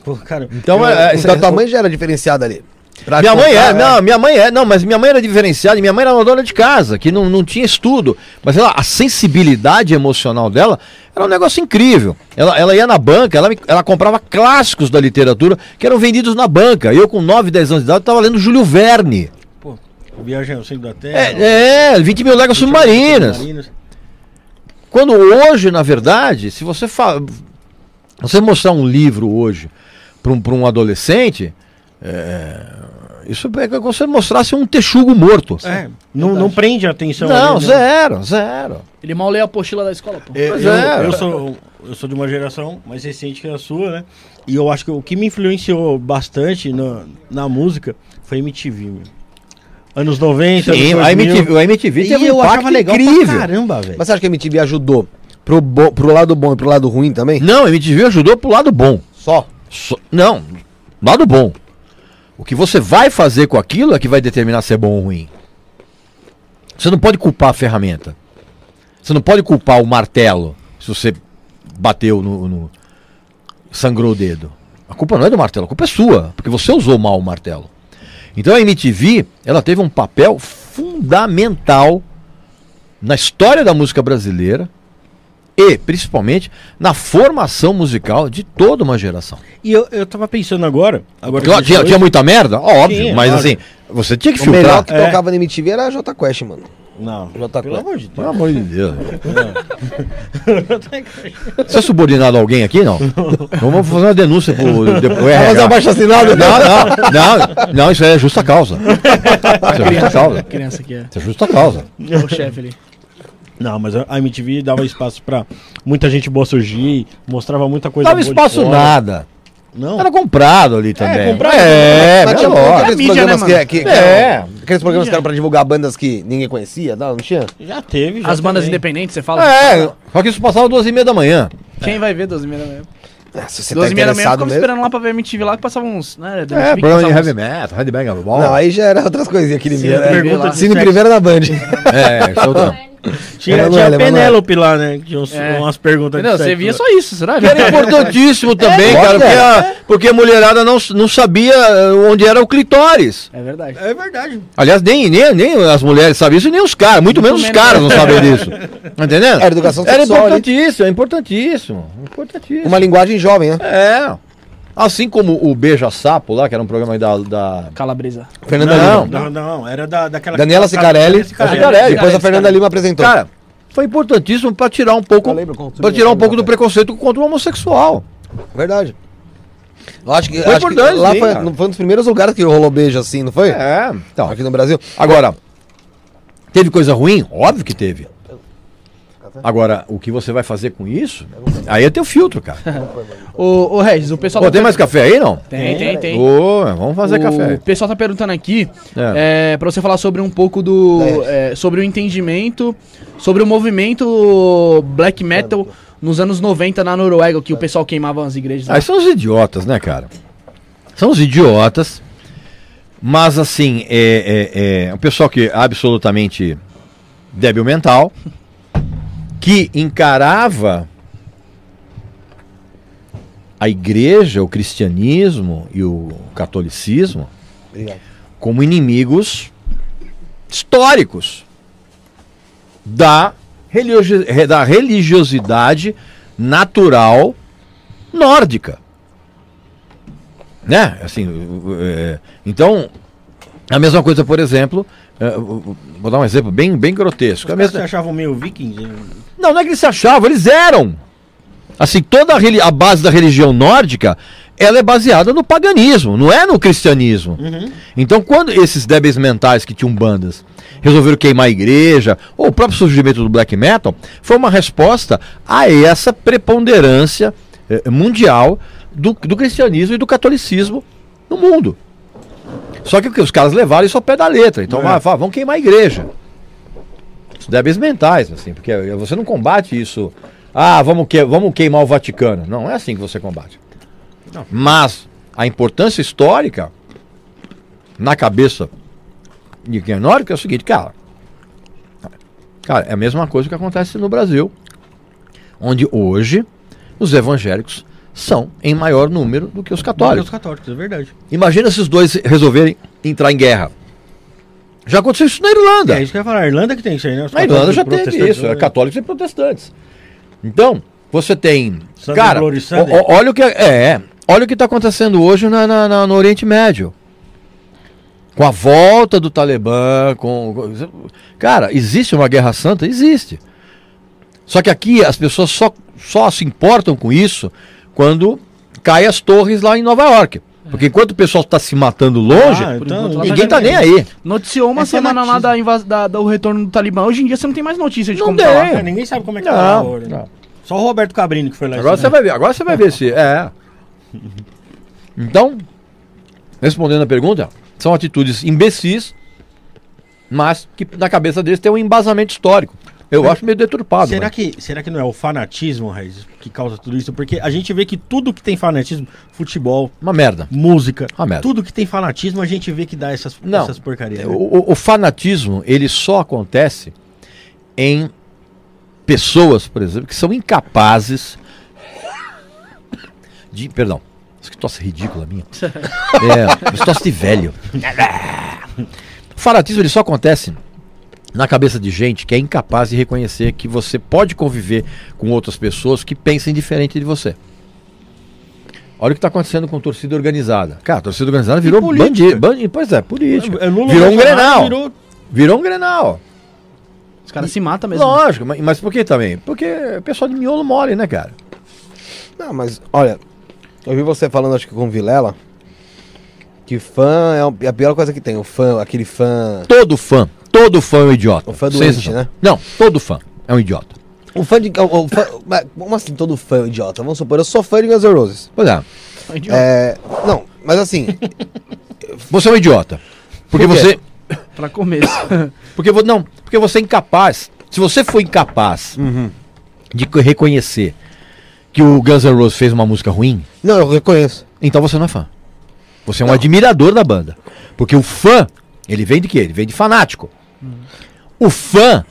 Pô, cara, Então, eu- é, Então tua mãe já era diferenciada ali. Pra minha mãe contar, é, né? não, minha mãe é, não, mas minha mãe era diferenciada, e minha mãe era uma dona de casa, que não, não tinha estudo, mas ela, a sensibilidade emocional dela era um negócio incrível. Ela, ela ia na banca, ela, ela comprava clássicos da literatura que eram vendidos na banca. Eu, com 9, 10 anos de idade, estava lendo Júlio Verne. Pô, Viagem ao Centro da Terra. É, é 20 mil léguas submarinas. Submarinas. Quando hoje, na verdade, se você fa... você mostrar um livro hoje para um, pra um adolescente, é, isso é como se você mostrasse um texugo morto. É, não, não prende a atenção. Não, ali, né? zero, zero. Ele mal lê a apostila da escola, pô. Eu, Pois eu- é. eu sou, eu sou de uma geração mais recente que a sua, né? E eu acho que o que me influenciou bastante na, na música foi MTV, meu. Anos 90, Sim, anos a 2000. MTV, o MTV E teve um eu impacto achava legal incrível. pra caramba, velho. Mas você acha que a MTV ajudou pro, bo- pro lado bom e pro lado ruim também? Não, a MTV ajudou pro lado bom. Só. Só- não, lado bom. O que você vai fazer com aquilo é que vai determinar se é bom ou ruim. Você não pode culpar a ferramenta. Você não pode culpar o martelo se você bateu no, no- sangrou o dedo. A culpa não é do martelo, a culpa é sua, porque você usou mal o martelo. Então a MTV, ela teve um papel fundamental na história da música brasileira e, principalmente, na formação musical de toda uma geração. E eu, eu tava pensando agora. agora Claro, tinha, tinha muita merda? Óbvio, Tinha, mas claro. assim, você tinha que O melhor filtrar. que É. tocava na MTV era a J Quest, mano. Não, Jota pelo amor de Pelo Deus. amor de Deus. Você é subordinado a alguém aqui, não? Vamos fazer uma denúncia pro, de- pro RH. fazer abaixo assinado? Não, não, não, não, isso é justa causa. Isso é justa causa. Criança que é. Isso é justa causa. O chefe ali. Não, mas a a MTV dava espaço pra muita gente boa surgir, mostrava muita coisa Dava boa de espaço fora. nada. Não. Era comprado ali também. comprado. É, Mas é tinha lógico. aqueles mídia, programas né, que, mano? que, que É. eram- aqueles programas que eram pra divulgar bandas que ninguém conhecia, não, não tinha? Já teve, já As bandas também. independentes, você fala? É, só que isso passava duas e meia da manhã. Quem vai ver 12 e meia da manhã? Ah, se você tá 12 e meia da manhã eu interessado ficava esperando lá pra ver MTV lá que passava uns. Né, da É, que programa de heavy metal, headbanger, ball. Não, aí já era outras coisinhas, aquele Sim, mesmo. pergunta É, de Cine sexo. Primeiro na Band. É, é outra. Tinha, tinha a. Penélope lá, né? que Tinha uns- É. umas perguntas Entendeu? Você via só isso, será? Que era importantíssimo também, lógico cara, que porque é. a, porque a mulherada não, não sabia eh, onde era o clitóris. É verdade. É verdade. Aliás, nem, nem, nem as mulheres sabiam isso, nem os caras, muito, menos os menos. caras não sabem disso. Tá entendendo? Era educação Era sexual ali. importantíssimo, é importantíssimo. Importantíssimo. Uma linguagem jovem, né? É. Assim como o Beija Sapo lá, que era um programa da. da... Calabresa. Fernanda Não. Lima. Não, não, era da, daquela... Daniela Cicarelli. Cicarelli. Depois a Fernanda Lima apresentou. Cara, foi importantíssimo para tirar um pouco. Para tirar um pouco do preconceito contra o homossexual. Verdade. Eu acho que, Foi acho que importante, lá sim, foi, cara. foi um dos primeiros lugares que rolou beijo assim, não foi? É. Então, Aqui no Brasil. Agora, teve coisa ruim? Óbvio que teve. Agora, o que você vai fazer com isso? Aí é teu filtro, cara. Ô, ô Regis, o pessoal. Pô, tá tem mais café aí, não? Tem, tem, tem. Ô, vamos fazer o café. pessoal tá perguntando aqui É. é. pra você falar sobre um pouco do. é, sobre o entendimento, sobre o movimento black metal nos anos 90 na Noruega, que o pessoal queimava as igrejas. lá. Aí são os idiotas, né, cara? São os idiotas. Mas, assim, é, é, é um pessoal que é absolutamente débil mental, que encarava a igreja, o cristianismo e o catolicismo Obrigado. como inimigos históricos da, religio- da religiosidade natural nórdica. Né? Assim, é, então, a mesma coisa, por exemplo, uh, uh, vou dar um exemplo bem, bem grotesco. Os caras mesma- se achavam meio vikings. né? não, não é que eles se achavam, eles eram. Assim, toda a, a base da religião nórdica ela é baseada no paganismo, não é no cristianismo. Uhum. Então, quando esses débeis mentais que tinham bandas resolveram queimar a igreja, ou o próprio surgimento do black metal, foi uma resposta a essa preponderância eh, mundial do, do cristianismo e do catolicismo no mundo. Só que o que os caras levaram isso ao pé da letra. Então, É. vamos queimar a igreja. Os débeis mentais, assim, porque você não combate isso. Ah, vamos, que, vamos queimar o Vaticano. Não, é assim que você combate. Não. Mas a importância histórica na cabeça de quem é nórdico é o seguinte, cara. Cara, é a mesma coisa que acontece no Brasil, onde hoje os evangélicos são em maior número do que os Os católicos. católicos, é verdade. Imagina se os dois resolverem entrar em guerra. Já aconteceu isso na Irlanda. É isso que eu ia falar. A Irlanda que tem isso aí, né? Os Na Irlanda católicos já teve isso, é né? católicos e protestantes. Então, você tem. Sunday cara, o- olha o que é, é, olha o que está acontecendo hoje na- na- na- no Oriente Médio. Com a volta do Talibã, com- cara, existe uma guerra santa, existe. Só que aqui as pessoas só, só se importam com isso quando caem as torres lá em Nova York. Porque enquanto o pessoal está se matando longe, Ah, então, enquanto, lá ninguém tá tá nem aí. Noticiou uma É semana lá da, invas- da- do retorno do Talibã. Hoje em dia você não tem mais notícia de Não como tem. tá lá. É, ninguém sabe como é que tá lá Não, agora. não. Só o Roberto Cabrini que foi lá. Agora você vai ver, agora você vai ver se. É. Então, respondendo a pergunta, são atitudes imbecis, mas que na cabeça deles tem um embasamento histórico. Eu acho meio deturpado. Será mas- que, será que não é o fanatismo, Raiz, que causa tudo isso? Porque a gente vê que tudo que tem fanatismo, futebol, Uma merda. música, Uma merda. tudo que tem fanatismo, a gente vê que dá essas, Não. essas porcarias. né? O, o- fanatismo, ele só acontece em pessoas, por exemplo, que são incapazes de. Perdão. Isso que tosse ridícula minha. É, tosse de velho. O fanatismo ele só acontece na cabeça de gente que é incapaz de reconhecer que você pode conviver com outras pessoas que pensem diferente de você. Olha o que está acontecendo com torcida organizada. Cara, a torcida organizada virou bandido. Bandi, pois é, política. É, Lula virou um grenal. Virou... Virou um grenal. Os caras se matam mesmo. Lógico, mas, mas por que também? Porque o pessoal de miolo mole, né, cara? Não, mas olha, eu vi você falando, acho que com o Vilela, que fã é é a pior coisa que tem. O fã, aquele fã. Todo fã, todo fã é um idiota. O fã doente, né? Não, todo fã é um idiota. O fã de. O, o fã, mas como assim todo fã é um idiota? Vamos supor, eu sou fã de Guns N' Roses. Pois é, É. Não, mas assim. você é um idiota. Porque Por quê? você. Pra começo. Porque, vo- não, porque você é incapaz. Se você for incapaz de co- reconhecer que o Guns N' Roses fez uma música ruim, não, eu reconheço. então você não é fã. Você é um admirador da banda. Porque o fã, ele vem de quê? Ele vem de fanático. O fã,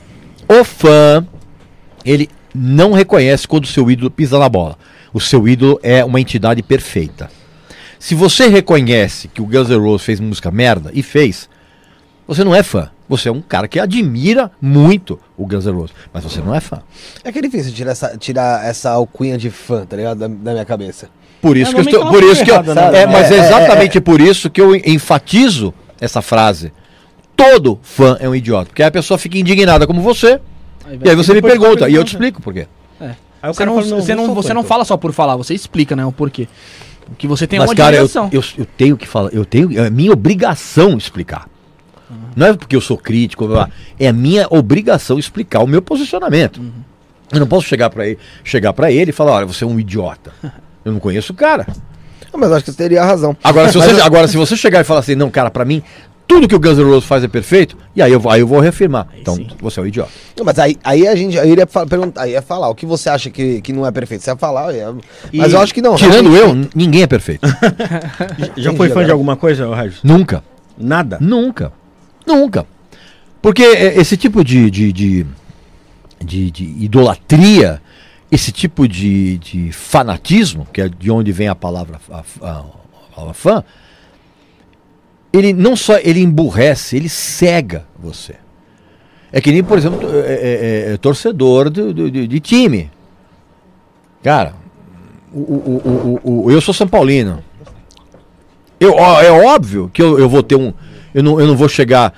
o fã, ele não reconhece quando o seu ídolo pisa na bola. O seu ídolo é uma entidade perfeita. Se você reconhece que o Guns N' Roses fez música merda, e fez, você não é fã. Você é um cara que admira muito o Guns N' Roses, mas você não é fã. É que é difícil tirar essa, tirar essa alcunha de fã, tá ligado? Da, da minha cabeça. Por isso É, que eu estou, por isso que eu, errado, né? é, mas é É, é, exatamente por isso que eu enfatizo essa frase. Todo fã é um idiota, porque aí a pessoa fica indignada como você, e aí você me pergunta, e eu te explico por quê. Aí o Você cara não, fala, você não, você não então. fala só por falar, você explica, né, o porquê. O que você tem Mas uma cara, eu, eu, eu tenho que falar, eu tenho, é minha obrigação explicar. Não é porque eu sou crítico, é a minha obrigação explicar o meu posicionamento. Eu não posso chegar para ele, chegar para ele e falar, olha, você é um idiota. Eu não conheço o cara. Não, mas eu acho que você teria razão. Agora, se você, agora, se você chegar e falar assim, não, cara, pra mim, tudo que o Guns N' Roses faz é perfeito, e aí eu, vou- aí eu vou reafirmar. Então, sim. você é um idiota. Não, mas aí, aí a gente aí iria perguntar, aí ia falar o que você acha que, que não é perfeito. Você ia falar, ia- mas E- eu acho que não. Tirando realmente- eu, ninguém é perfeito. Já foi fã de alguma coisa, Raiz? Nunca. Nada. Nunca. Nunca. Porque é, esse tipo de, de, de, de- de idolatria, esse tipo de, de fanatismo, que é de onde vem a palavra, a, a- a palavra fã, ele não só ele emburrece, ele cega você. É que nem, por exemplo, é, é- é- é torcedor do, do- de, de time. Cara, o, o- o- o- eu sou São Paulino. Eu, é óbvio que eu, eu vou ter um. Eu não, eu não vou chegar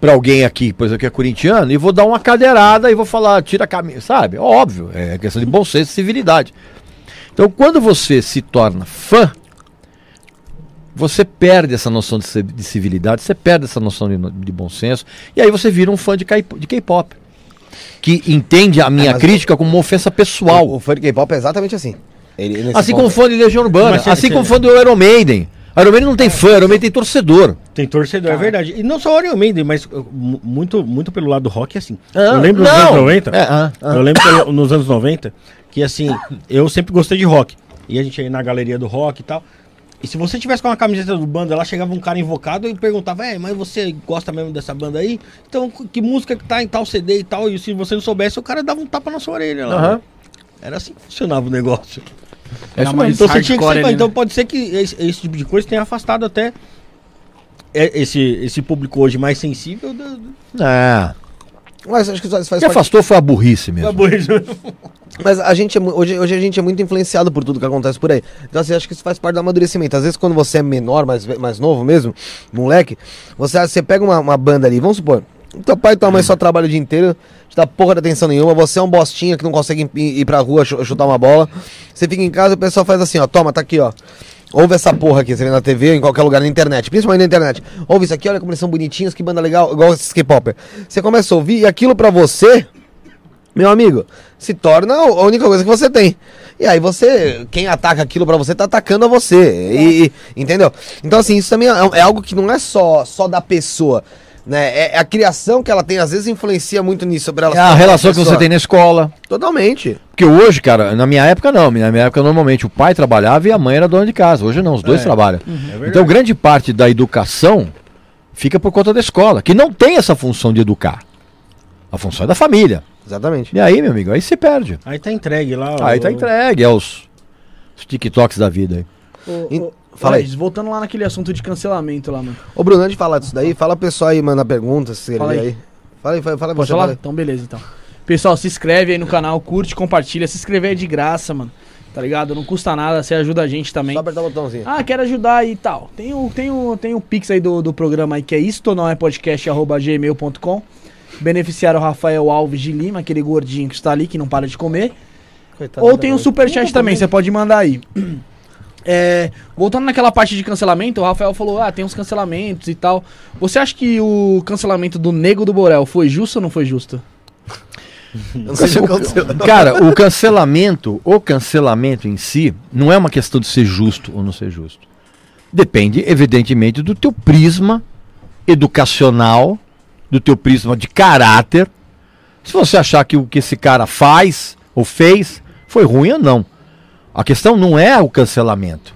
para alguém aqui, por exemplo, que é corintiano, e vou dar uma cadeirada e vou falar, tira a camisa, sabe? Óbvio, é questão de bom senso e civilidade. Então, quando você se torna fã, você perde essa noção de, ci- de civilidade, você perde essa noção de, de bom senso, e aí você vira um fã de K-pop. Que entende a minha mas- crítica como uma ofensa O, pessoal. o fã de K-pop é exatamente assim. Ele, Assim como fã de Legião Urbana, Mas assim como fã do Iron Maiden. Iron Maiden não tem fã, Iron Maiden tem torcedor. Tem torcedor, é verdade. E não só o Iron Maiden, mas uh, mu- muito, muito pelo lado do rock, assim. Ah, eu lembro nos não. anos 90. É, ah, ah. Eu lembro pelo- nos anos 90 que, assim, eu sempre gostei de rock. E a gente ia na galeria do rock e tal. E se você tivesse com uma camiseta do banda, lá chegava um cara invocado e perguntava, é, mas você gosta mesmo dessa banda aí? Então, que música que tá em tal CD e tal? E se você não soubesse, o cara dava um tapa na sua orelha lá. Aham. Era assim que funcionava o negócio. É mais Então você tinha que ser, ali, então né? pode ser que esse, esse tipo de coisa tenha afastado até é, esse, esse público hoje mais sensível do. É. Mas acho que isso faz O que parte- afastou foi a burrice mesmo. Mas a gente é, hoje, hoje a gente é muito influenciado por tudo que acontece por aí. Então, assim, acho que isso faz parte do amadurecimento. Às vezes, quando você é menor, mais, mais novo mesmo, moleque, você, você pega uma, uma banda ali, vamos supor, teu pai e tua mãe só trabalham o dia inteiro, te dá porra de atenção nenhuma, você é um bostinha que não consegue ir, pra rua chu- chutar uma bola. Você fica em casa e o pessoal faz assim, ó, toma, tá aqui, ó. Ouve essa porra aqui, você vê na TV ou em qualquer lugar na internet, principalmente na internet. Ouve isso aqui, olha como eles são bonitinhos, que banda legal, igual esses K-Popper. Você começa a ouvir e aquilo pra você meu amigo, se torna a única coisa que você tem. E aí você, quem ataca aquilo pra você, tá atacando a você. E, e- entendeu? Então, assim, isso também é, é algo que não é só, só da pessoa. Né? É, é a criação que ela tem, às vezes influencia muito nisso sobre ela. É a relação que você tem na escola. Totalmente. Porque hoje, cara, na minha época não. Na minha época, normalmente, o pai trabalhava e a mãe era dona de casa. Hoje não, os dois É. trabalham. verdade. então, grande parte da educação fica por conta da escola, que não tem essa função de educar. A função é da família. Exatamente. E aí, meu amigo, aí se perde. Aí tá entregue lá. Aí o- tá entregue aos os TikToks da vida aí. E- Ô, ô, fala aí. Voltando lá naquele assunto de cancelamento lá, mano. Ô, Bruno, antes de falar disso daí, fala pro pessoal aí, manda perguntas. Se Fala ele aí. aí. Fala aí, fala, fala Pode você. falar? fala aí. Então, beleza, então. Pessoal, se inscreve aí no canal, curte, compartilha. Se inscrever é de graça, mano. Tá ligado? Não custa nada, você ajuda a gente também. Só apertar o botãozinho. Ah, quero ajudar aí e tal. Tem o, tem o, tem o Pix aí do, do programa aí, que é isto não é podcast, arroba gmail.com. Beneficiário Rafael Alves de Lima, aquele gordinho que está ali, que não para de comer. Coitado Ou tem o mãe. superchat também, você pode mandar aí. É, voltando naquela parte de cancelamento, o Rafael falou: ah, tem uns cancelamentos e tal. Você acha que o cancelamento do Nego do Borel foi justo ou não foi justo? Eu não sei o que aconteceu. Cara, o cancelamento, o cancelamento em si, não é uma questão de ser justo ou não ser justo. Depende, evidentemente, do teu prisma educacional, do teu prisma de caráter. Se você achar que o que esse cara faz ou fez foi ruim ou não. A questão não é o cancelamento.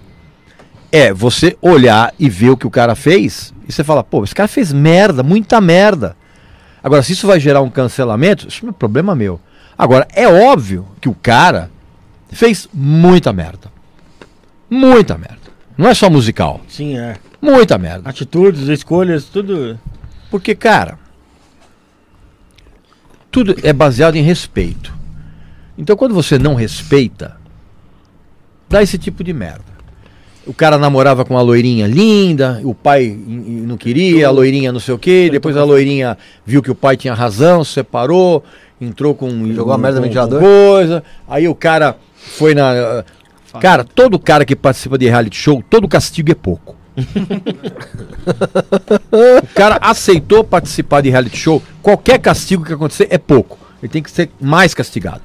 É você olhar e ver o que o cara fez e você fala, pô, esse cara fez merda, muita merda. Agora, se isso vai gerar um cancelamento, isso não é problema meu. Agora, é óbvio que o cara fez muita merda. Muita merda. Não é só musical. Sim, é. Muita merda. Atitudes, escolhas, tudo. Porque, cara, tudo é baseado em respeito. Então, quando você não respeita, dá esse tipo de merda. O cara namorava com uma loirinha linda, o pai não queria, a loirinha não sei o quê, depois a loirinha viu que o pai tinha razão, se separou, entrou com Jogou a merda no ventilador? coisa, aí o cara foi na Cara, todo cara que participa de reality show, todo castigo é pouco. O cara aceitou participar de reality show, qualquer castigo que acontecer é pouco. Ele tem que ser mais castigado.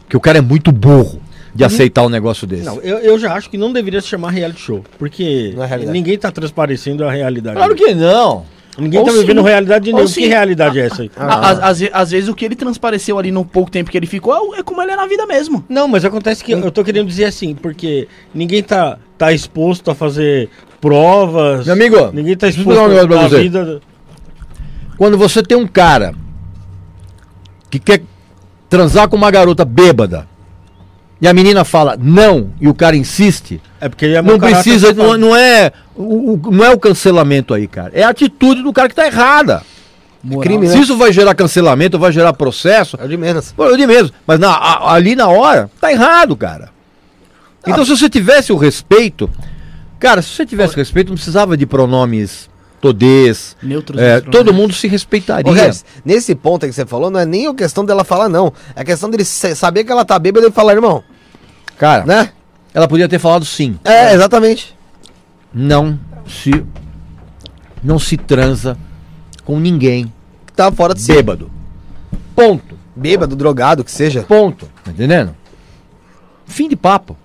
Porque o cara é muito burro de aceitar um negócio desse. Não, eu, eu já acho que não deveria se chamar reality show. Porque é ninguém tá transparecendo a realidade. Claro que não. Ninguém Ou tá vivendo sim. realidade nenhuma. Que realidade é essa aí? Às, às ve- às vezes o que ele transpareceu ali no pouco tempo que ele ficou é é como ele é na vida mesmo. Não, mas acontece que eu tô querendo dizer assim, porque ninguém tá, tá exposto a fazer provas. Meu amigo, ninguém tá eu exposto um negócio pra à você. vida. Quando você tem um cara que quer transar com uma garota bêbada e a menina fala não e o cara insiste, É porque ele é não precisa, não, não é o, o- não é o cancelamento aí, cara. É a atitude do cara que tá errada. Crime, Se né? isso vai gerar cancelamento, vai gerar processo, É o de menos. Pô, eu digo mesmo, mas na- a- ali na hora, tá errado, cara. Então, se você tivesse o respeito, cara, se você tivesse respeito, não precisava de pronomes todês. Neutros. É, todo mundo se respeitaria. Ô, Regis, nesse ponto aí que você falou, não é nem a questão dela falar não. É a questão dele sa- saber que ela tá bêbada e falar, irmão, Cara, né? ela podia ter falado sim. É, exatamente. Não se não se transa com ninguém Tá fora de si. bêbado. Ponto. Bêbado, drogado, que seja. Ponto. Tá entendendo? Fim de papo.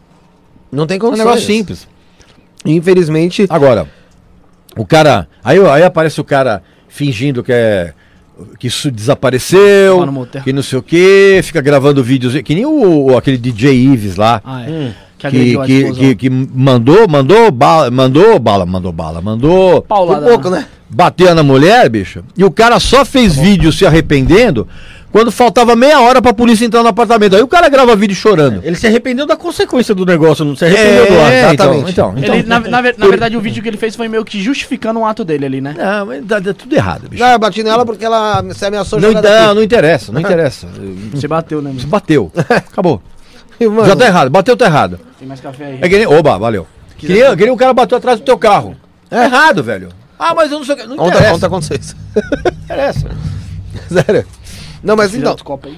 Não tem É um negócio simples. Infelizmente, Agora, o cara. Aí, aí aparece o cara fingindo que é. Que isso desapareceu, que não sei o que, fica gravando vídeos. Que nem o, o- aquele DJ Ives lá. Ah, é. Hum. Que Que, que, que, mandou, mandou bala, mandou bala, mandou bala, mandou. Paulada, por pouco, né? Bateu na mulher, bicho. E o cara só fez vídeo se arrependendo quando faltava meia hora pra polícia entrar no apartamento. Aí o cara grava vídeo chorando. Ele se arrependeu da consequência do negócio, não se arrependeu do ato. É, exatamente. Então, então, Ele, então, na, na na verdade, o vídeo que ele fez foi meio que justificando o ato dele ali, né? Não, mas dá, dá tudo errado, bicho. Não, eu bati nela porque ela se ameaçou Não, não, não interessa, não interessa. Você bateu, né, Você bateu. Acabou. Mano, Já tá errado, bateu, tá errado. Tem mais café aí. É que nem. Oba, valeu. Queria, queria um cara bateu atrás do teu carro. É errado, velho. Ah, mas eu não sei o que. Não interessa. ontem aconteceu isso. Não interessa. Sério. Não, mas então.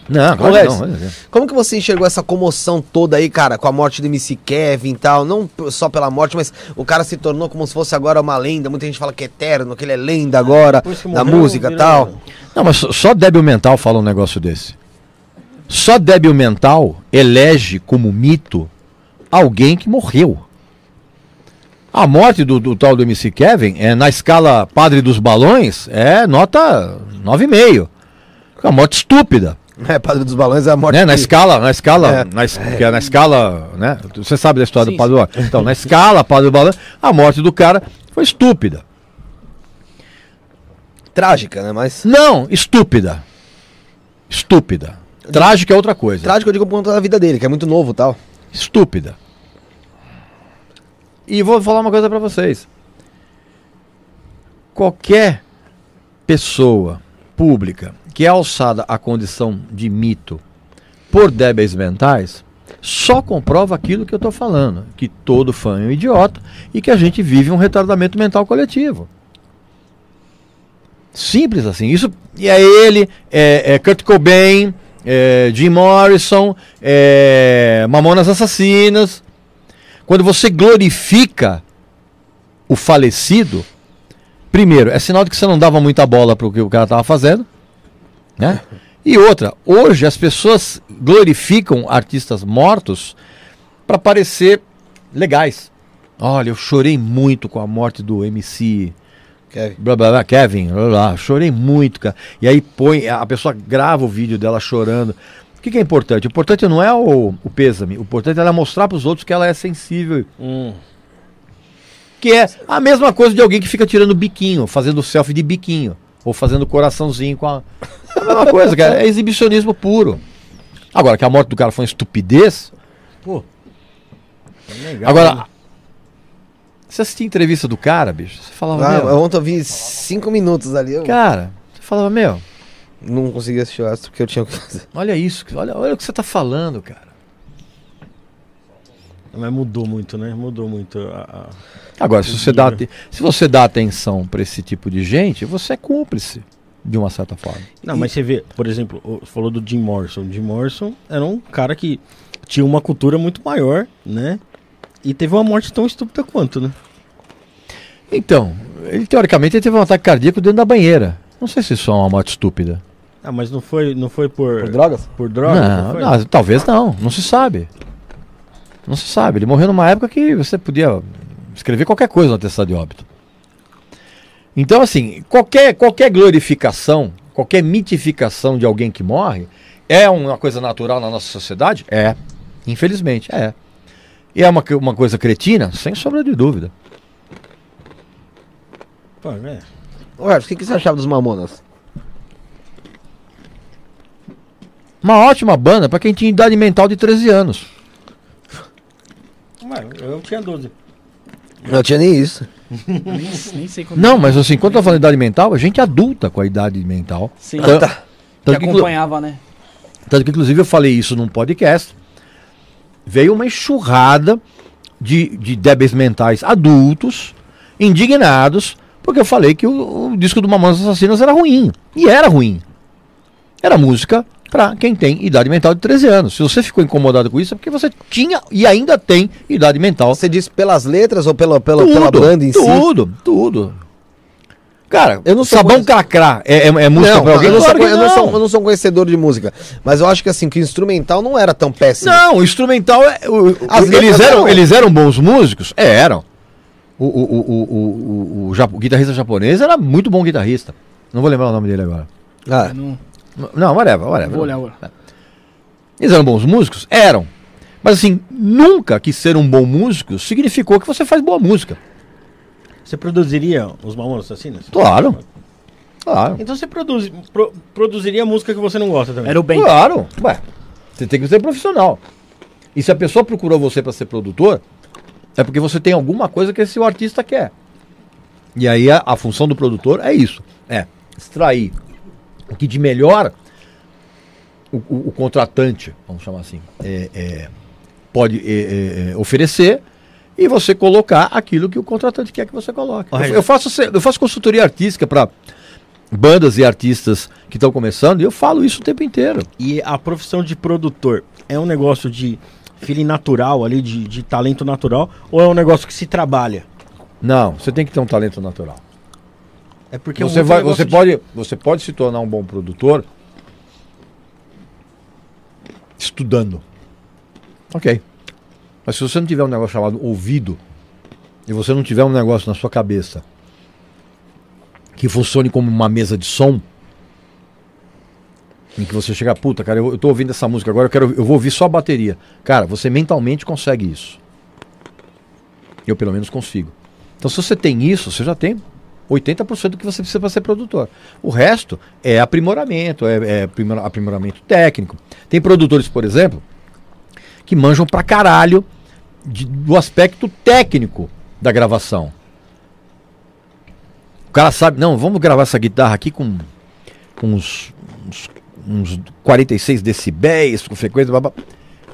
Não, não. não. como que você enxergou essa comoção toda aí, cara, com a morte do MC Kevin e tal? Não só pela morte, mas o cara se tornou como se fosse agora uma lenda. Muita gente fala que é eterno, que ele é lenda agora, da música e tal. Não, mas só- só débil mental fala um negócio desse. Só débil mental elege como mito alguém que morreu. A morte do, do tal do MC Kevin é na escala Padre dos Balões é nota 9,5. É uma morte estúpida. É, Padre dos Balões é a morte. né? Na que- escala, na escala, É. na, es- que é na escala, né? Você sabe da história Sim, do Padre do. Então, na escala Padre do Balões, a morte do cara foi estúpida. Trágica, né? Mas. Não, estúpida. Estúpida. Trágica é outra coisa. Trágico eu digo por conta da vida dele, que é muito novo e tal. Estúpida. E vou falar uma coisa pra vocês. Qualquer pessoa pública que é alçada à condição de mito por débeis mentais só comprova aquilo que eu tô falando, que todo fã é um idiota e que a gente vive um retardamento mental coletivo. Simples assim. Isso e é ele, é, é Kurt Cobain, é Jim Morrison, é Mamonas Assassinas. Quando você glorifica o falecido, primeiro, é sinal de que você não dava muita bola para o que o cara estava fazendo, né? E outra, hoje as pessoas glorificam artistas mortos para parecer legais. Olha, eu chorei muito com a morte do MC Kevin. blá, blá, blá, Kevin, blá, blá, chorei muito, cara. E aí põe, a pessoa grava o vídeo dela chorando. O que, que é importante? O importante não é o, o pêsame, o importante é ela mostrar para os outros que ela é sensível. Hum. Que é a mesma coisa de alguém que fica tirando biquinho, fazendo selfie de biquinho. Ou fazendo coraçãozinho com a. É a mesma coisa, cara. É exibicionismo puro. Agora, que a morte do cara foi uma estupidez. Pô. Legal, Agora, né? você assistia a entrevista do cara, bicho? Você falava, Ah, meu. ontem eu vi cinco minutos ali. Eu Cara, você falava, meu. não consegui assistir o Astro porque eu tinha o que fazer. Olha isso, olha, olha o que você tá falando, cara. Mas mudou muito, né? Mudou muito a. a- Agora, se você, dá, se você dá atenção pra esse tipo de gente, você é cúmplice, de uma certa forma. Não, mas você vê, por exemplo, você falou do Jim Morrison. Jim Morrison era um cara que tinha uma cultura muito maior, né? E teve uma morte tão estúpida quanto, né? Então, ele teoricamente ele teve um ataque cardíaco dentro da banheira. Não sei se isso é uma morte estúpida. Ah, mas não foi, não foi por, Por drogas? por droga? não, foi? não, talvez não, não se sabe. Não se sabe. Ele morreu numa época que você podia escrever qualquer coisa no atestado de óbito. Então, assim, qualquer, qualquer glorificação, qualquer mitificação de alguém que morre é uma coisa natural na nossa sociedade? É. Infelizmente, é. E é uma, uma coisa cretina? Sem sombra de dúvida. Pô, é. Ué, o que, que você achava dos Mamonas? Uma ótima banda para quem tinha idade mental de 13 anos. Eu tinha 12. Não tinha nem isso. Nem, nem sei quando. Não, mas assim, quando eu falo de idade mental, a gente adulta com a idade mental. Sim. Tan- tá. Que Tanto que, inclu- acompanhava, né? tanto que, inclusive, eu falei isso num podcast. Veio uma enxurrada de, de débeis mentais adultos, indignados, porque eu falei que o, o disco do Mamonas Assassinas era ruim. E era ruim. Era música para quem tem idade mental de 13 anos. Se você ficou incomodado com isso, é porque você tinha e ainda tem idade mental. Você disse pelas letras ou pela, pela, tudo, pela banda em si? tudo, tudo. Cara, Eu não sou sabão conhe- cracrá é, é, é música Não, pra alguém? eu, não sou, Claro que eu, não sou, eu não sou um conhecedor de música, mas eu acho que assim, que o instrumental não era tão péssimo. Não, o instrumental é. o- o- As eles, eram, eram- eles eram bons músicos? É, eram. O, o, o, o, o, o, japo- o guitarrista japonês era muito bom guitarrista. Não vou lembrar o nome dele agora. Ah, Não, Não, whatever, whatever. vou olhar agora. Eles eram bons músicos? Eram. Mas assim, nunca que ser um bom músico significou que você faz boa música. Você produziria os Mamonas Assassinos? Claro. Claro. Então você produz, pro- produziria música que você não gosta também. Era o bem. Claro. Ué, você tem que ser profissional. E se a pessoa procurou você para ser produtor, é porque você tem alguma coisa que esse artista quer. E aí a, a função do produtor é isso: é extrair o que de melhor o, o- o contratante, vamos chamar assim, é- é, pode é, é, é, oferecer e você colocar aquilo que o contratante quer que você coloque. Eu, eu faço, eu faço consultoria artística para bandas e artistas que estão começando e eu falo isso o tempo inteiro. E a profissão de produtor é um negócio de feeling natural ali, de, de talento natural, ou é um negócio que se trabalha? Não, você tem que ter um talento natural. É porque você muito vai, você de- pode, você pode se tornar um bom produtor estudando. Ok. Mas se você não tiver um negócio chamado ouvido e você não tiver um negócio na sua cabeça que funcione como uma mesa de som, em que você chega, puta, cara, eu, eu tô ouvindo essa música agora, eu quero, eu vou ouvir só a bateria. Cara, você mentalmente consegue isso. Eu pelo menos consigo. Então, se você tem isso, você já tem 80% do que você precisa para ser produtor. O resto é aprimoramento, é, é aprimora- aprimoramento técnico. Tem produtores, por exemplo, que manjam pra caralho de- do aspecto técnico da gravação. O cara sabe, não, vamos gravar essa guitarra aqui com, com uns, uns, uns 46 decibéis, com frequência. blá, blá.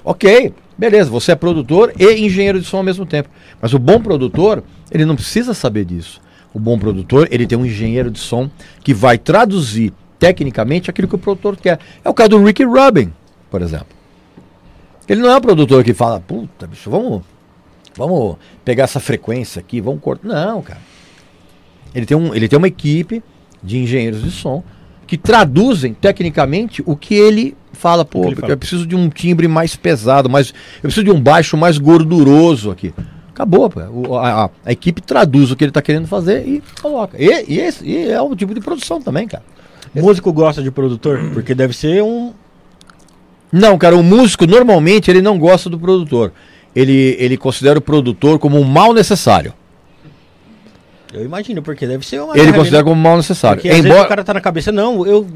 Ok, beleza, você é produtor e engenheiro de som ao mesmo tempo. Mas o bom produtor, ele não precisa saber disso. O bom produtor, ele tem um engenheiro de som que vai traduzir tecnicamente aquilo que o produtor quer. É o caso do Ricky Rubin, por exemplo. Ele não é um produtor que fala, puta, bicho, vamos, vamos pegar essa frequência aqui, vamos cortar. Não, cara. Ele tem, um, ele tem uma equipe de engenheiros de som que traduzem tecnicamente o que ele fala. Pô, ele fala. eu preciso de um timbre mais pesado, mais, eu preciso de um baixo mais gorduroso aqui. Acabou, pô. O- a, a- equipe traduz o que ele está querendo fazer e coloca. E, e esse e é o tipo de produção também, cara. Músico gosta de produtor? Porque deve ser um. Não, cara, o músico normalmente ele não gosta do produtor. Ele, ele considera o produtor como um mal necessário. Eu imagino, porque deve ser uma. Ele considera né? como um mal necessário. Porque vezes o Embora, cara tá na cabeça, não, eu.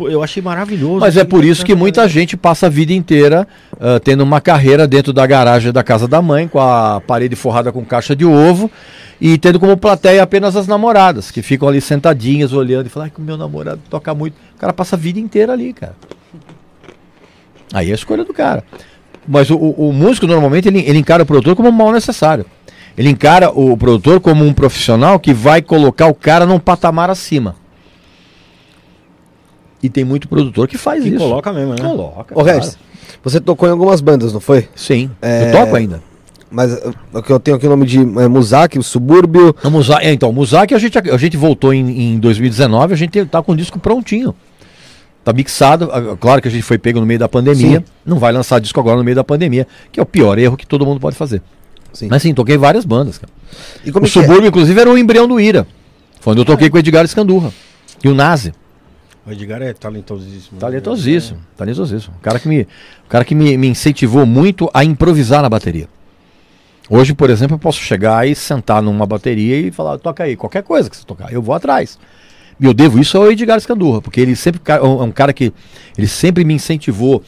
Pô, Eu achei maravilhoso. mas é por isso que muita gente passa a vida inteira ah, tendo uma carreira dentro da garagem da casa da mãe, com a parede forrada com caixa de ovo, e tendo como plateia apenas as namoradas, que ficam ali sentadinhas olhando e falam, ai, que o meu namorado toca muito. O cara passa a vida inteira ali, cara. Aí é a escolha do cara. Mas o, o- o músico normalmente ele, ele encara o produtor como um mal necessário. Ele encara o produtor como um profissional que vai colocar o cara num patamar acima. E tem muito produtor que faz Que isso. coloca mesmo, né? Coloca. Ô, claro. Regis, você tocou em algumas bandas, não foi? Sim. É, Eu toco ainda. Mas o que eu tenho aqui o nome de é, Muzak, o Subúrbio. Musa- é, então, o Muzak a gente, a gente voltou em, em 2019, a gente tá com o disco prontinho. Tá mixado, ah, claro que a gente foi pego no meio da pandemia, Sim. não vai lançar disco agora no meio da pandemia, que é o pior erro que todo mundo pode fazer. Sim. Mas sim, toquei várias bandas, cara. E como o é que é? Subúrbio, inclusive, era o embrião do Ira. Foi onde eu toquei com o Edgar Escandurra. E o Nazi. O Edgar é talentosíssimo. Talentosíssimo. Talentosíssimo. O cara que, me, o cara que me, me incentivou muito a improvisar na bateria. Hoje, por exemplo, eu posso chegar e sentar numa bateria e falar, toca aí, qualquer coisa que você tocar, eu vou atrás. E eu devo isso ao Edgar Escandurra, porque ele sempre é um é um cara que ele sempre me incentivou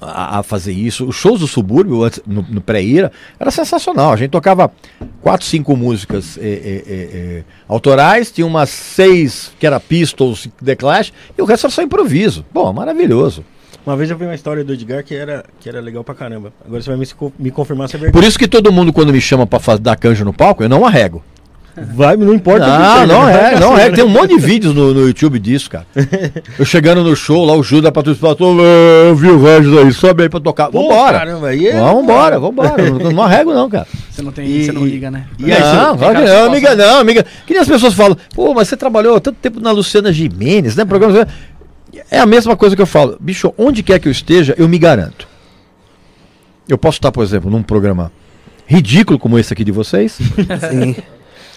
a, a fazer isso. Os shows do subúrbio, antes, no, no pré-ira, era sensacional. A gente tocava quatro, cinco músicas eh, eh, eh, autorais, tinha umas seis que era Pistols, The Clash, e o resto era só improviso. Bom, maravilhoso. Uma vez eu vi uma história do Edgar que era, que era legal pra caramba. Agora você vai me, me confirmar se é verdade. Por isso que todo mundo, quando me chama pra dar canja no palco, eu não arrego. Vai, não importa Não, não seja, é, não assim, é. né? Tem um monte de vídeos no, no YouTube disso, cara. Eu chegando no show lá, o Judas Patrício falou, eu vi o Regis aí, sobe aí pra tocar. Pô, Vambora. Caramba, aí é- Vambora, vambora. Não, não arrego não, cara. Você não tem, E- você não liga, né? E aí, não, você- que não, você amiga, não, amiga. Que nem as pessoas falam, pô, mas você trabalhou tanto tempo na Luciana Gimenez, né? Programa. É a mesma coisa que eu falo. Bicho, onde quer que eu esteja, eu me garanto. Eu posso estar, por exemplo, num programa ridículo como esse aqui de vocês. Sim.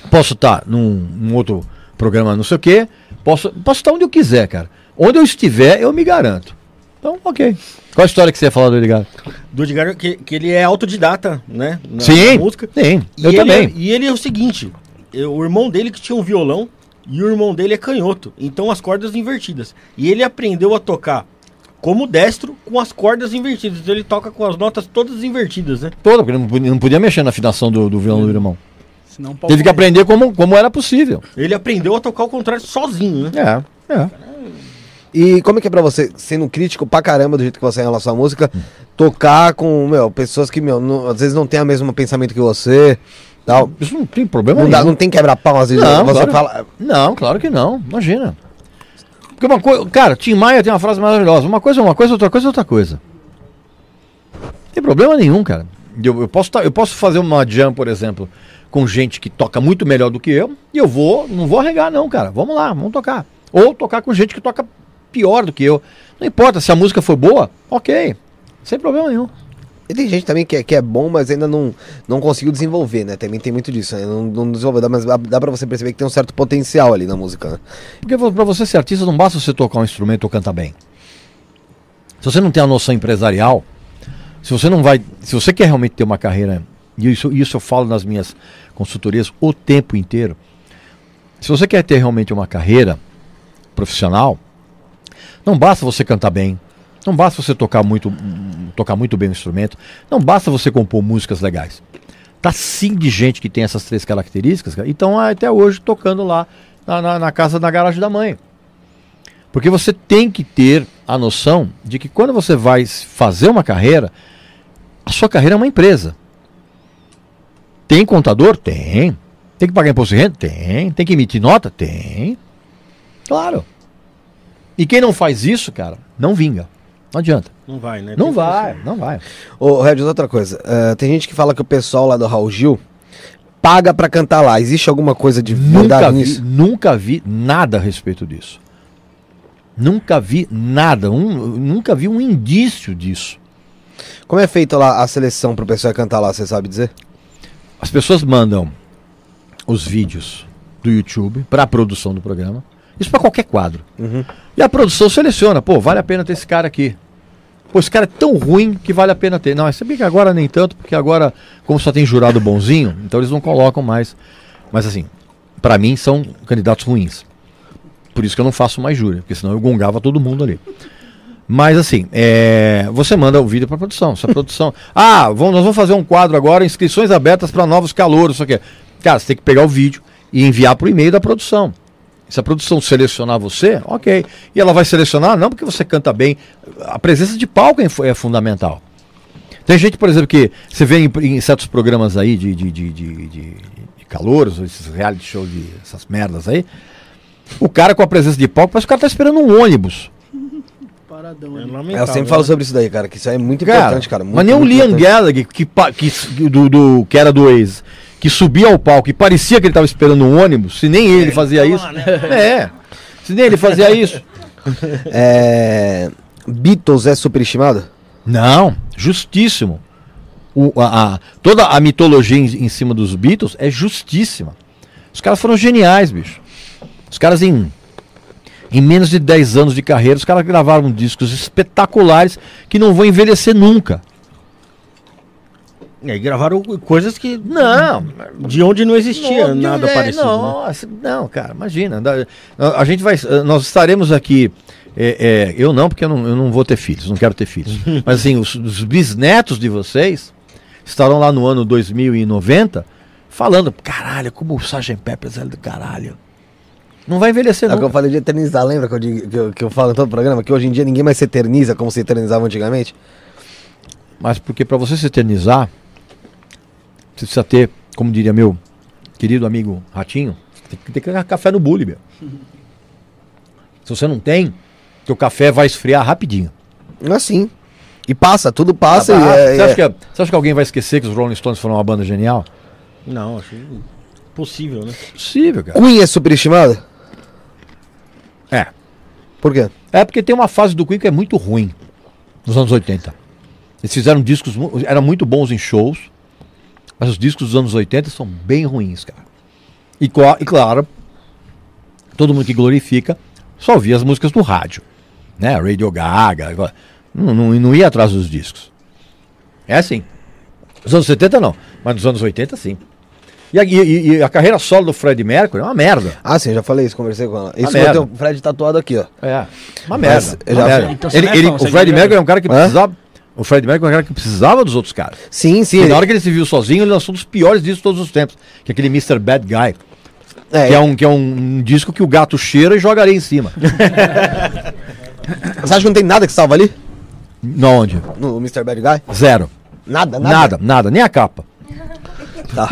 Posso estar num, num outro programa, não sei o quê. Posso, posso estar onde eu quiser, cara. Onde eu estiver, eu me garanto. Então, ok. Qual a história que você ia falar do Edgar? Do Edgar, que, que ele é autodidata, né? na- Sim, na música. sim. E Eu ele também. é- e ele é o seguinte: eu- o irmão dele que tinha um violão e o irmão dele é canhoto. Então as cordas invertidas. E ele aprendeu a tocar como destro com as cordas invertidas. Então ele toca com as notas todas invertidas, né? Toda, porque não podia, não podia mexer na afinação do, do violão do irmão. Senão pode Teve que aprender como, como era possível. Ele aprendeu a tocar o contrário sozinho, né? É, é. E como é que é pra você, sendo crítico pra caramba do jeito que você é em relação à música, tocar com, meu, pessoas que, meu, não- às vezes não tem o mesmo pensamento que você, tal. Isso não tem problema Não, dá, nenhum. não tem quebra-pau, às vezes Não, você claro. fala... Não, claro que não. Imagina. Porque uma coisa. Cara, Tim Maia tem uma frase maravilhosa. Uma coisa é uma coisa, outra coisa é outra coisa. Não tem problema nenhum, cara. Eu, eu, posso tá- eu posso fazer uma jam, por exemplo, com gente que toca muito melhor do que eu, e eu vou, não vou arregar, não, cara. Vamos lá, vamos tocar. Ou tocar com gente que toca pior do que eu. Não importa, se a música for boa, ok. Sem problema nenhum. E tem gente também que é, que é bom, mas ainda não, não conseguiu desenvolver, né? Também tem muito disso, né? Não, não desenvolveu, mas dá, pra você perceber que tem um certo potencial ali na música, né? Porque pra você ser artista não basta você tocar um instrumento ou cantar bem. Se você não tem a noção empresarial, se você não vai, se você quer realmente ter uma carreira, e isso, isso eu falo nas minhas consultorias o tempo inteiro. Se você quer ter realmente uma carreira profissional, não basta você cantar bem, não basta você tocar muito, tocar muito bem o instrumento, não basta você compor músicas legais. Tá sim de gente que tem essas três características, cara, e estão até hoje tocando lá na, na, na casa, na garagem da mãe. Porque você tem que ter a noção de que quando você vai fazer uma carreira, a sua carreira é uma empresa. Tem contador? Tem. Tem que pagar imposto de renda? Tem. Tem que emitir nota? Tem. Claro. E quem não faz isso, cara, não vinga. Não adianta. Não vai, né? Não Tem vai, não vai. Ô, Regis, outra coisa. eh, tem gente que fala que o pessoal lá do Raul Gil paga pra cantar lá. Existe alguma coisa de Nunca verdade vi, nisso? nunca vi nada a respeito disso. Nunca vi nada, um, nunca vi um indício disso. Como é feita lá a seleção pro pessoal cantar lá, você sabe dizer? As pessoas mandam os vídeos do YouTube para a produção do programa. Isso para qualquer quadro. Uhum. E a produção seleciona, pô, vale a pena ter esse cara aqui. Pô, esse cara é tão ruim que vale a pena ter. Não, você bem que agora nem tanto, porque agora, como só tem jurado bonzinho, então eles não colocam mais. Mas assim, para mim são candidatos ruins. Por isso que eu não faço mais júri, porque senão eu gongava todo mundo ali. Mas assim, é, você manda o vídeo para produção. Se a produção. ah, vamos, nós vamos fazer um quadro agora, inscrições abertas para novos calouros, isso aqui. Cara, você tem que pegar o vídeo e enviar para o e-mail da produção. Se a produção selecionar você, ok. E ela vai selecionar, não porque você canta bem. A presença de palco é, é fundamental. Tem gente, por exemplo, que você vê em, em certos programas aí de, de, de, de, de, calouros, esses reality show de essas merdas aí. O cara com a presença de palco, parece que o cara tá esperando um ônibus. Paradão É ali. eu sempre falo né? sobre isso daí, cara, que isso aí é muito Cara, importante, cara. muito, mas nem o Liam. Gallagher, que, que, que- do, do- que era do ex, que subia ao palco e parecia que ele estava esperando um ônibus, se nem ele fazia tava isso. lá, né? É, se nem ele fazia isso. É... Beatles é superestimado? Não, justíssimo. O- a, a- toda a mitologia em, em cima dos Beatles é justíssima. Os caras foram geniais, bicho. Os caras em, em menos de 10 anos de carreira, os caras gravaram discos espetaculares que não vão envelhecer nunca. E aí gravaram coisas que. Não, De onde não existia Não, nada é, parecido. né? Nossa, não, cara, imagina. a, a gente vai. Nós estaremos aqui. é, é, eu não, porque eu não, eu não vou ter filhos, não quero ter filhos. Mas assim, os, os bisnetos de vocês estarão lá no ano 2090 falando, caralho, como o Sgt. Peppers é do caralho. Não vai envelhecer É o que eu não. falei de eternizar, lembra que eu, digo- que, eu, que eu falo em todo o programa? Que hoje em dia ninguém mais se eterniza como se eternizava antigamente? Mas porque para você se eternizar, você precisa ter, como diria meu querido amigo Ratinho, tem que ter café no bule, meu. Se você não tem, teu café vai esfriar rapidinho. Assim. E passa, tudo passa. Ah, e é- você, acha é- que, você acha que alguém vai esquecer que os Rolling Stones foram uma banda genial? Não, acho possível, né? Possível, cara. Queen é superestimado? É. Por quê? É porque tem uma fase do Queen que é muito ruim, nos anos 80. Eles fizeram discos, eram muito bons em shows, mas os discos dos anos 80 são bem ruins, cara. E, e claro, todo mundo que glorifica só ouvia as músicas do rádio, né? Radio Gaga, não, não, não ia atrás dos discos. É assim. Nos anos 70 não, mas nos anos 80 sim. E a, e- e a carreira solo do Fred Mercury é uma merda. Ah, sim, eu já falei isso, conversei com ela. Isso eu tenho o Fred tatuado aqui, ó. É, uma merda. uma. Então Ele- é fã, o Fred é Mercury é um cara que Hã? precisava. O Fred Mercury é um cara que precisava dos outros caras. Sim, sim. E ele- na hora que ele se viu sozinho, ele lançou um dos piores discos de todos os tempos. Que é aquele Mr. Bad Guy. é, Que é um, que é um disco que o gato cheira e joga areia em cima. Você acha que não tem nada que salva ali? Não onde? No Mr. Bad Guy? Zero. Nada, Nada. nada. nada, nem a capa. Tá.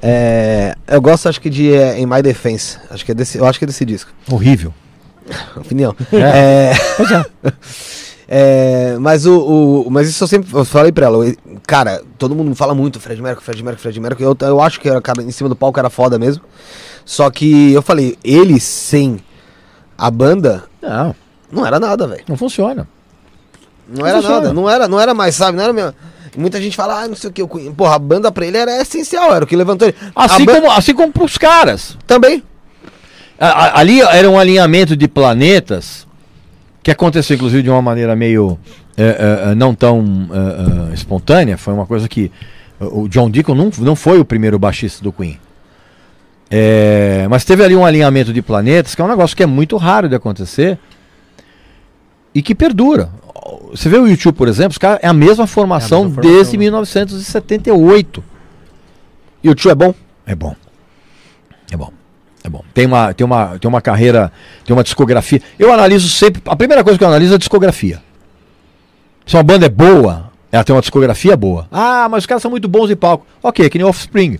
É, eu gosto, acho que de é, In My Defense. Acho que é desse, eu acho que é desse disco. Horrível. Opinião. É. É, mas o, o- Mas isso eu sempre eu falei pra ela. eu- Cara, todo mundo fala muito Fred Mercury, Fred Mercury, Fred Mercury. Eu, eu acho que era, cara, em cima do palco era foda mesmo. Só que eu falei, ele sem a banda Não, não era nada, velho. não funciona. Não era funciona. nada, não era, não era mais, sabe? Não era mesmo. Muita gente fala, ah, não sei o que. o Queen. Porra, a banda pra ele era essencial, era o que levantou ele. Assim a como, assim como pros caras. Também. A- Ali era um alinhamento de planetas que aconteceu, inclusive, de uma maneira meio eh, eh, não tão eh, espontânea. Foi uma coisa que o John Deacon não, não foi o primeiro baixista do Queen. Mas teve ali um alinhamento de planetas que é um negócio que é muito raro de acontecer e que perdura. Você vê o YouTube, por exemplo, os caras é a mesma formação, mesma formação, desde né? 1978. E o tio é bom? É bom. É bom. É bom. Tem uma, tem uma, tem uma carreira, tem uma discografia. Eu analiso sempre. A primeira coisa que eu analiso é a discografia. Se uma banda é boa, ela tem uma discografia boa. Ah, mas os caras são muito bons em palco. Ok, é que nem Offspring.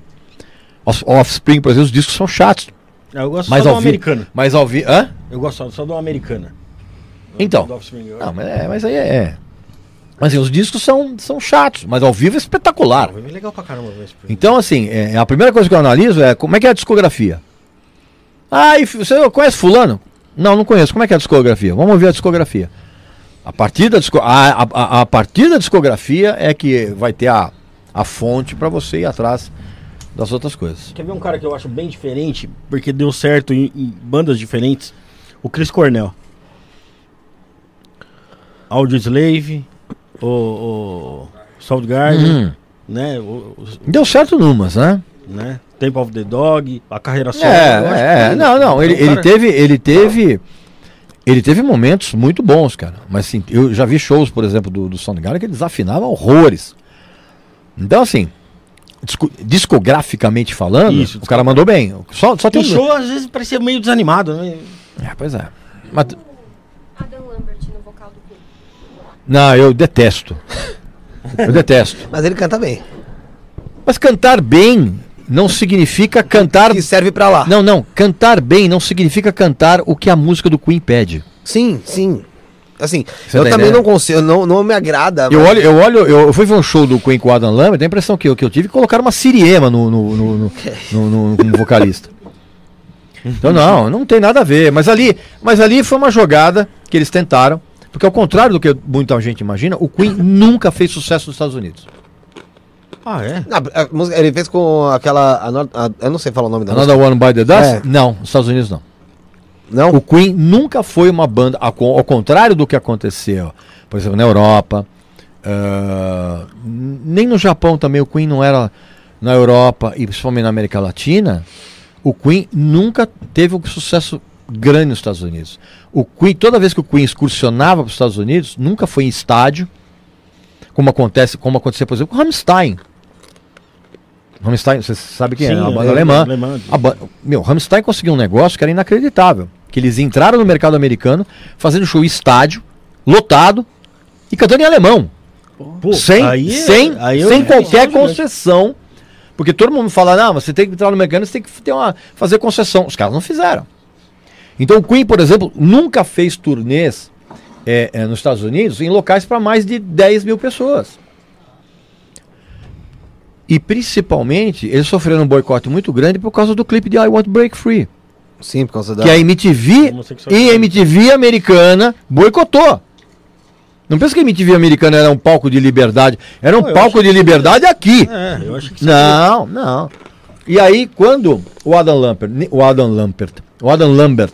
Offspring, por exemplo, os discos são chatos. Eu gosto Mas só do vivo. americano. Mas ao vivo. Hã? Eu gosto só, do americana. Então. Não, mas, é, mas aí é. Mas assim, os discos são, são chatos, mas ao vivo é espetacular. É legal pra caramba. Então, assim, é, a primeira coisa que eu analiso é como é que é a discografia. Ah, e você conhece fulano? Não, não conheço. Como é que é a discografia? Vamos ouvir a discografia. A partir da, disco- a, a, a- a partir da discografia é que vai ter a, a fonte para você ir atrás das outras coisas. Quer ver um cara que eu acho bem diferente, porque deu certo em, em bandas diferentes? O Chris Cornell. Audio Slave, o, o Soundgarden, Hum. né? O, o- Deu certo numas, né? né? Temple of the Dog, a carreira solo. É, é, não, não, ele, ele teve, ele teve, ele teve momentos muito bons, cara. Mas assim, eu já vi shows, por exemplo, do, do Soundgarden que ele desafinava horrores. Então, assim, disco- discograficamente falando, Isso, o cara mandou bem. Só, só O tem um show às vezes parecia meio desanimado, né? É, pois é. Mas, Adam Lambert no vocal do Queen. Não, eu detesto. Eu detesto. Mas ele canta bem. Mas cantar bem não significa cantar. Que serve pra lá. Não, não. Cantar bem não significa cantar o que a música do Queen pede. Sim, sim. Assim, Você eu tá também entendendo? não consigo, não, não me agrada. Eu mas- olho, eu olho, eu fui ver um show do Queen com o Adam Lambert, a impressão que eu, que eu tive é que colocaram uma siriema no, no, no, no, no- no- vocalista. Então não, não tem nada a ver. Mas ali, mas ali foi uma jogada que eles tentaram, porque ao contrário do que muita gente imagina, o Queen nunca fez sucesso nos Estados Unidos. Ah, é? Não, a música- ele fez com aquela. a a- eu não sei falar o nome da Another One by the Dust? É. Não, nos Estados Unidos não. música. Não? O Queen nunca foi uma banda, ao, co- ao contrário do que aconteceu, por exemplo, na Europa, ah, n- nem no Japão também o Queen não era na Europa e principalmente na América Latina, o Queen nunca teve um sucesso grande nos Estados Unidos. O Queen, toda vez que o Queen excursionava para os Estados Unidos, nunca foi em estádio, como acontece, como acontecia, por exemplo, com Rammstein. Rammstein, você sabe quem é? Sim, Uma banda é, alemã. alemã. A ba- Meu, Rammstein conseguiu um negócio que era inacreditável. Que eles entraram no mercado americano fazendo show estádio, lotado e cantando em alemão. Pô, sem aí é- sem, aí eu- sem é qualquer concessão Porque todo mundo fala, não, você tem que entrar no mecânico, você tem que ter uma, fazer concessão. Os caras não fizeram. Então o Queen, por exemplo, nunca fez turnês é, é, nos Estados Unidos em locais para mais de 10 mil pessoas. E principalmente, eles sofreram um boicote muito grande por causa do clipe de I Want to Break Free. Sim, por causa da. Que a MTV e a MTV americana boicotou. Não pensa que a MTV americana era um palco de liberdade. Era um Não, palco de liberdade aqui. É, eu acho que sim. Não, não. E aí, quando o Adam Lambert, o Adam Lambert, o Adam Lambert,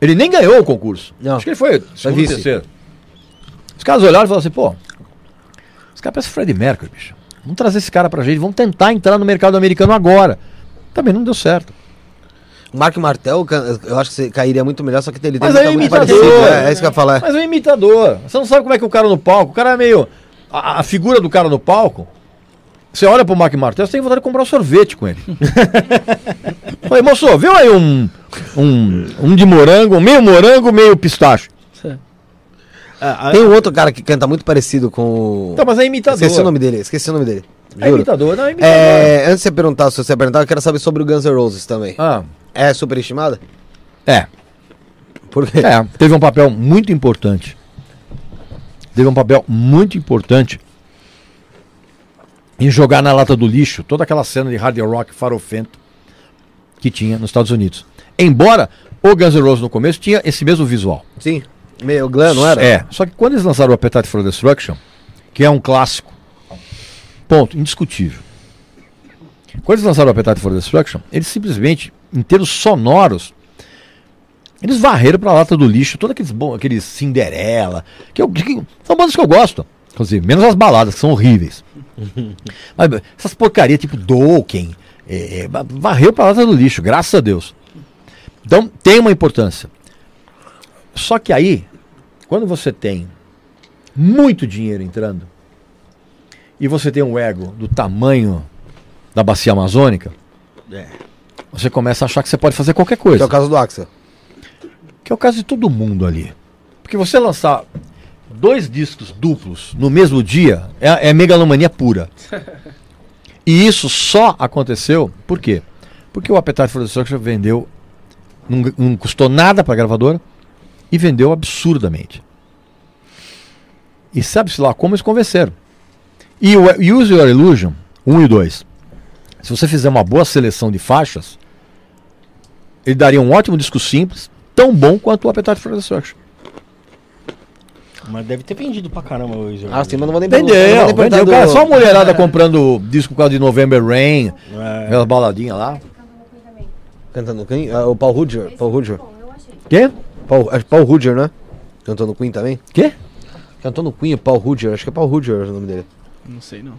ele nem ganhou o concurso. Não. Acho que ele foi segundo, terceiro. Os caras olharam e falaram assim, pô, esse cara parece Fred Mercury, bicho. Vamos trazer esse cara pra gente, vamos tentar entrar no mercado americano agora. Também não deu certo. O Mark Martel, eu acho que você cairia muito melhor, só que ele tem Mas é muito imitador. É, é isso que eu ia falar. Mas é um imitador. Você não sabe como é que o cara no palco, o cara é meio. A, a figura do cara no palco. Você olha pro Mark Martel, você tem vontade de comprar um sorvete com ele. Falei, moço, viu aí um, um, um de morango, meio morango, meio pistache. Ah, ah, Tem um outro cara que canta muito parecido com o. Então, mas é imitador. Esqueci o nome dele, esqueci o nome dele. É Juro. imitador, não é imitador. É, antes de você perguntar se você perguntar, eu quero saber sobre o Guns N' Roses também. Ah, É superestimada? é. Por quê? É, teve um papel muito importante. Teve um papel muito importante em jogar na lata do lixo toda aquela cena de hard rock farofento que tinha nos Estados Unidos. Embora o Guns N' Roses no começo tinha esse mesmo visual. Sim. Meio glam, não era? É, só que quando eles lançaram o Appetite for Destruction, que é um clássico, ponto, indiscutível. Quando eles lançaram o Appetite for Destruction, eles simplesmente, em termos sonoros, eles varreram pra lata do lixo todos aqueles, aqueles Cinderela, que, eu, que são bandas que eu gosto. Inclusive, menos as baladas, que são horríveis. Mas essas porcarias tipo Dokken, é, é, va- varreu pra lata do lixo, graças a Deus. Então, tem uma importância. Só que aí, quando você tem muito dinheiro entrando e você tem um ego do tamanho da bacia amazônica, É. você começa a achar que você pode fazer qualquer Que coisa. é o caso do Axel. Que é o caso de todo mundo ali. Porque você lançar dois discos duplos no mesmo dia é, é megalomania pura. E isso só aconteceu por quê? Porque o Appetite for Destruction vendeu, não, não custou nada para a gravadora e vendeu absurdamente. E sabe-se lá como eles convenceram. E o Use Your Illusion 1 e 2, se você fizer uma boa seleção de faixas, ele daria um ótimo disco simples, tão bom quanto o Appetite for Destruction. Mas deve ter vendido pra caramba o Wizard. Ah, sim, mas não vou nem perguntar- Vendeu, vendeu. Cara, só uma mulherada comprando disco por causa de November Rain, É. aquelas baladinhas lá. Canta no Queen também. Cantando Queen? Ah, o Paul Rudger. Paul é achei. Quê? Paul, acho que Paul Rudger, né? Cantou no Queen também? Quê? Cantou no Queen, o Paul Rudger. Acho que é Paul Rudger o nome dele. Não sei não.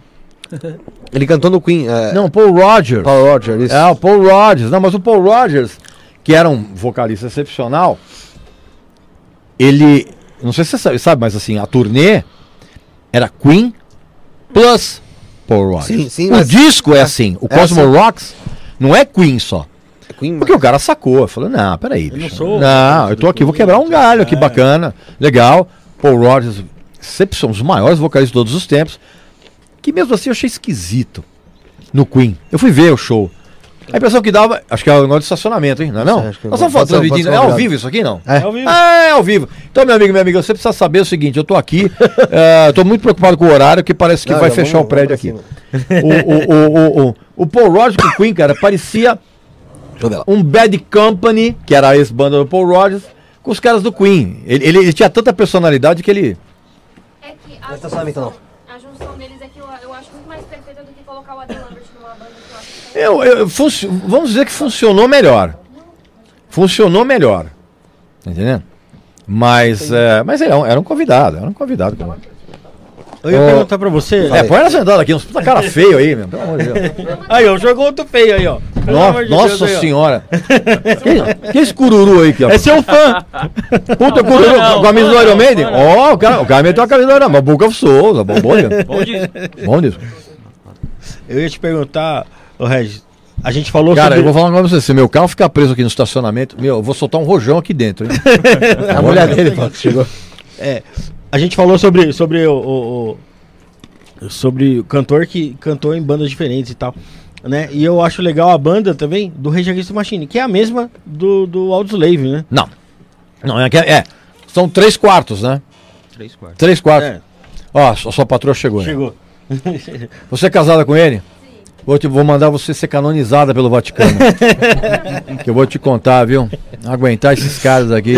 Ele cantou no Queen. É, Não, Paul Rogers. Paul Rogers. isso. É, o Paul Rogers. Não, mas o Paul Rogers, que era um vocalista excepcional, ele. Não sei se você sabe, sabe, mas assim, a turnê era Queen plus Paul Rogers. Sim, sim, o mas- disco é assim, o é Cosmo assim. Rocks não é Queen só. Queen, Porque o cara sacou, falou, não, peraí, não bicho. sou Não, eu tô aqui, vou quebrar um galho aqui, É. bacana, legal. Paul Rogers, sempre são os maiores vocalistas de todos os tempos. Que mesmo assim eu achei esquisito no Queen. Eu fui ver o show. A impressão que dava, acho que é o nó de estacionamento, hein? Não é não? que Nós não. estamos ser- transmitindo, é ao vivo isso aqui, não? É. É ao vivo. Ah, é ao vivo. Então, meu amigo, minha amiga, você precisa saber o seguinte, eu tô aqui, eh, tô muito preocupado com o horário, que parece que Não, vai fechar vamos- o prédio aqui. O, o, o, o, o, o Paul Rogers com o Queen, cara, parecia um Bad Company, que era a ex-banda do Paul Rogers, com os caras do Queen. Ele, ele- ele tinha tanta personalidade que ele. É que a junção, a junção deles é que eu, eu acho muito mais perfeita do que colocar o Adam Lambert numa banda que eu é Eu, vamos dizer que funcionou melhor. Funcionou melhor. Tá entendendo? Mas, é, mas era, um, era um convidado, era um convidado. Eu ia Ô, perguntar pra você. É, põe ela sentada aqui, uns puta cara feio aí, meu, pelo amor de Deus. Aí, ó, jogou outro feio aí, ó. No- de nossa Deus aí, ó. senhora. que, que esse cururu aí, que, ó? É seu fã. Puta cururu Não, com a camisa do não, Iron Maiden? não. Ó, o cara, o cara meteu a camisa do Iron Maiden, Boca of Souls, bom, bom? Bom de- bom disso. Eu ia te perguntar, ô Regis, a gente falou Cara, eu sobre... vou falar um negócio pra você. Se meu carro ficar preso aqui no estacionamento, meu, eu vou soltar um rojão aqui dentro, hein? A mulher dele falou que chegou. É, a gente falou sobre, sobre o, o- o- sobre o cantor que cantou em bandas diferentes e tal. né? E eu acho legal a banda também do Rage Against the Machine, que é a mesma do, do Audioslave, né? Não. Não, é, é, é. São três quartos, né? Três quartos. Três quartos. É, Ó, a sua patroa chegou. né? chegou. Você é casada com ele? Vou, te, vou mandar você ser canonizada pelo Vaticano. que eu vou te contar, viu? Aguentar esses caras aqui.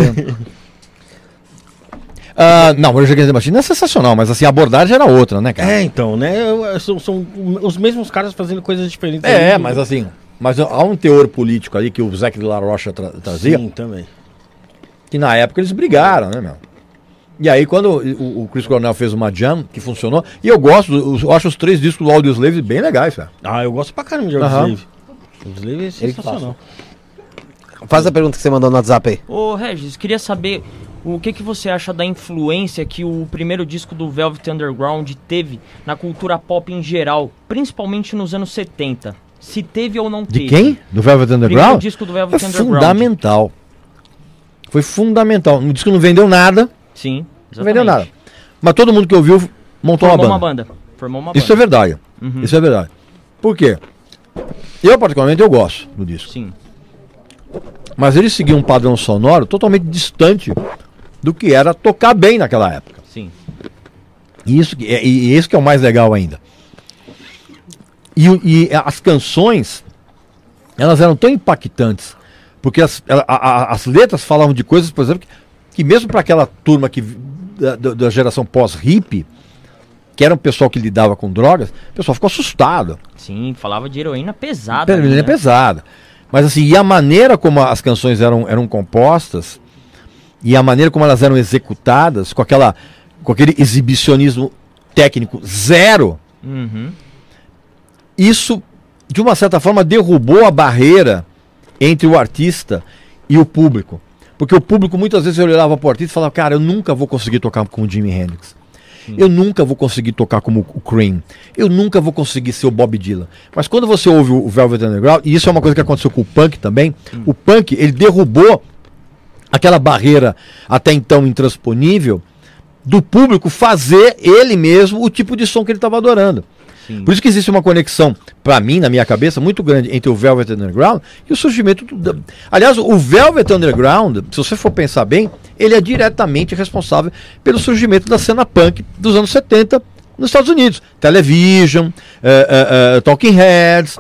Ah, não, o Rage Against the Machine é sensacional, mas assim, a abordagem era outra, né, cara? É, então, né? São, são os mesmos caras fazendo coisas diferentes. É, mas assim, mas há um teor político ali que o Zac de la Rocha tra trazia, Sim, também. que na época eles brigaram, né, meu? E aí quando o, o Chris Cornell fez uma jam que funcionou, e eu gosto, eu, eu acho os três discos do Audioslave bem legais, cara. Ah, eu gosto pra caramba de Aham. Audioslave. Audioslave é sensacional. Faz a pergunta que você mandou no WhatsApp aí. Ô Regis, queria saber o que, que você acha da influência que o primeiro disco do Velvet Underground teve na cultura pop em geral, principalmente nos anos 70. Se teve ou não De teve. quem? Do Velvet Primeiro Underground? disco do Velvet Foi Underground. fundamental. Foi fundamental. Um disco não vendeu nada, Sim, não vendeu nada. Mas todo mundo que ouviu montou Formou uma uma banda. banda. Formou uma banda. Isso é verdade. Uhum. Isso é verdade. Por quê? Eu, particularmente, eu gosto do disco. Sim. Mas ele seguia um padrão sonoro totalmente distante do que era tocar bem naquela época. Sim. E isso, que- e, e isso que é o mais legal ainda. E, e as canções, elas eram tão impactantes, porque as, a- a- as letras falavam de coisas, por exemplo, que, que mesmo para aquela turma que, da, da- geração pós-hippie, que era um pessoal que lidava com drogas, o pessoal ficou assustado. Sim, falava de heroína pesada. É né? pesada. Mas assim, e a maneira como as canções eram, eram compostas, e a maneira como elas eram executadas, com, aquela, com aquele exibicionismo técnico zero, Uhum. isso, de uma certa forma, derrubou a barreira entre o artista e o público. Porque o público muitas vezes olhava para o artista e falava, cara, eu nunca vou conseguir tocar como o Jimi Hendrix. Eu nunca vou conseguir tocar como o Cream. Eu nunca vou conseguir ser o Bob Dylan. Mas quando você ouve o Velvet Underground, e isso é uma coisa que aconteceu com o punk também, o punk, ele derrubou aquela barreira até então intransponível do público fazer ele mesmo o tipo de som que ele estava adorando. Sim. Por isso que existe uma conexão, para mim, na minha cabeça, muito grande entre o Velvet Underground e o surgimento do. Aliás, o Velvet Underground, se você for pensar bem, ele é diretamente responsável pelo surgimento da cena punk dos anos 70 nos Estados Unidos. Television, eh, eh, eh, Talking Heads,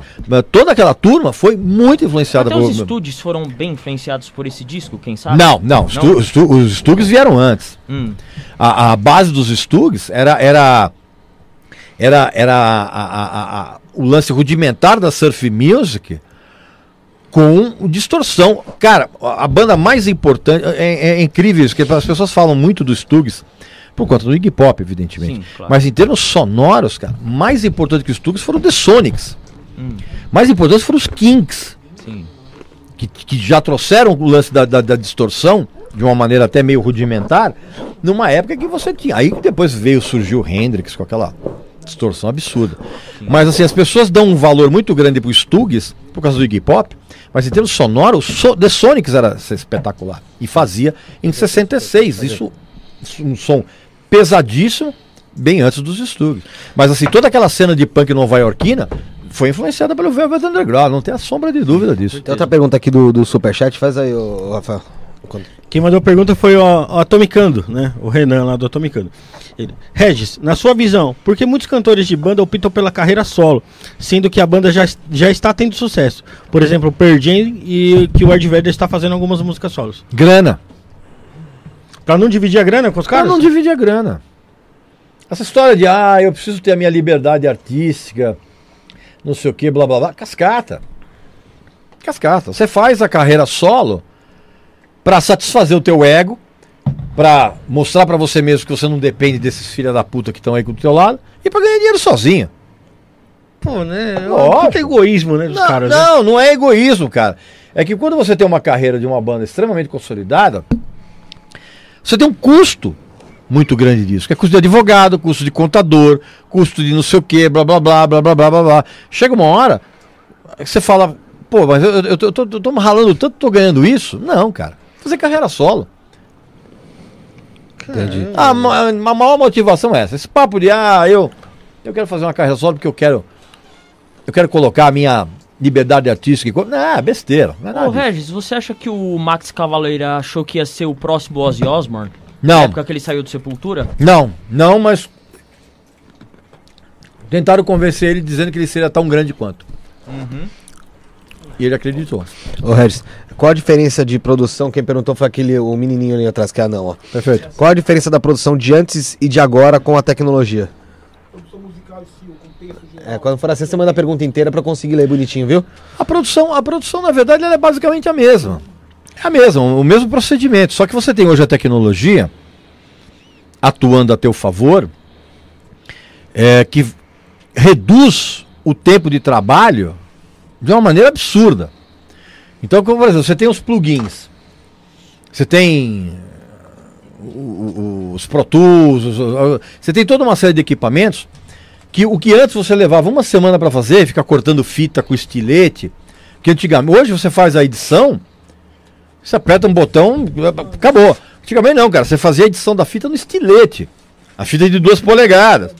toda aquela turma foi muito influenciada Até por. os estúdios foram bem influenciados por esse disco, quem sabe? Não, não, Stu- os Stugs vieram antes. Hum. A, a base dos Stugs era era era, era a- a- a- o lance rudimentar da surf music com distorção. Cara, a banda mais importante é, é incrível isso, porque as pessoas falam muito dos Stugs por conta do Iggy Pop, evidentemente. Sim, claro. Mas em termos sonoros, cara, mais importante que os Stugs foram os The Sonics. Hum. Mais importantes foram os Kinks Sim. que, que já trouxeram o lance da, da- da distorção de uma maneira até meio rudimentar, numa época que você tinha. Aí que depois veio surgiu o Hendrix com aquela distorção absurda. Mas assim, as pessoas dão um valor muito grande pro Stugs por causa do Iggy Pop, mas em termos sonoros, o so, The Sonics era espetacular. E fazia em 66. Isso, um som pesadíssimo, bem antes dos Stugs. Mas assim, toda aquela cena de punk nova-iorquina foi influenciada pelo Velvet Underground, não tem a sombra de dúvida disso. Tem outra pergunta aqui do, do Superchat, faz aí, ô, Rafael. Quem mandou a pergunta foi o, o Atomicando, né? O Renan lá do Atomicando. Ele, Regis, na sua visão, por que muitos cantores de banda optam pela carreira solo, sendo que a banda já, já está tendo sucesso? Por exemplo, o Pearl e que o Ed Vedder está fazendo algumas músicas solos. Grana. Pra não dividir a grana com os Cara, caras? não divide a grana. Essa história de, ah, eu preciso ter a minha liberdade artística, não sei o que, blá blá blá. Cascata. Cascata. Você faz a carreira solo pra satisfazer o teu ego, pra mostrar pra você mesmo que você não depende desses filha da puta que estão aí do teu lado e pra ganhar dinheiro sozinho. Pô, né? É puta egoísmo, né, dos Não, caras. né? não, não é egoísmo, cara. É que quando você tem uma carreira de uma banda extremamente consolidada, você tem um custo muito grande disso, que é custo de advogado, custo de contador, custo de não sei o que, blá blá blá blá blá blá blá blá. Chega uma hora que você fala, pô, mas eu, eu, eu, tô, eu tô- eu tô me ralando tanto, tô ganhando isso? Não, cara. Fazer carreira solo. Entendi. A, ma- a maior motivação é essa. Esse papo de, ah, eu, eu quero fazer uma carreira solo porque eu quero eu quero colocar a minha liberdade artística. Não, é besteira. Não, é nada Ô, disso. Regis, você acha que o Max Cavaleira achou que ia ser o próximo Ozzy Osbourne? Não. Na época que ele saiu do Sepultura? Não, não, mas. Tentaram convencer ele dizendo que ele seria tão grande quanto. E ele acreditou. Ô, Regis, qual a diferença de produção? Quem perguntou foi aquele, o menininho ali atrás, que é anão, ó. Perfeito. Qual a diferença da produção de antes e de agora com a tecnologia? É, quando for assim, você manda a pergunta inteira pra eu conseguir ler bonitinho, viu? A produção, a produção, na verdade, ela é basicamente a mesma. É a mesma, o mesmo procedimento. Só que você tem hoje a tecnologia atuando a teu favor, é, que reduz o tempo de trabalho de uma maneira absurda. Então, como por exemplo, você tem os plugins, você tem uh, os Pro Tools, os- você tem toda uma série de equipamentos que o que antes você levava uma semana para fazer, ficar cortando fita com estilete, que antigamente, hoje você faz a edição, você aperta um botão, acabou. Antigamente não, cara, você fazia a edição da fita no estilete. A fita de duas polegadas.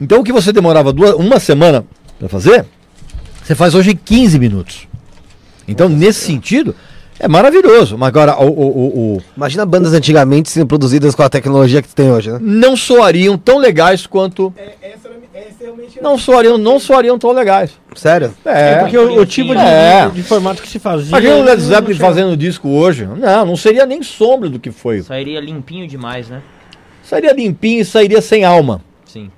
Então o que você demorava duas, uma semana para fazer, você faz hoje em 15 minutos. Então, nesse sentido, é maravilhoso. Mas agora, o- o- o- o, Imagina bandas antigamente sendo produzidas com a tecnologia que tem hoje, né? não soariam tão legais quanto. Não soariam, não soariam tão legais. Sério? É, É, porque o, o tipo de, É. de formato que se fazia. Imagina o Led não- Zeppelin fazendo disco hoje. Não, não seria nem sombra do que foi. Sairia limpinho demais, né? Sairia limpinho e sairia sem alma. Sim.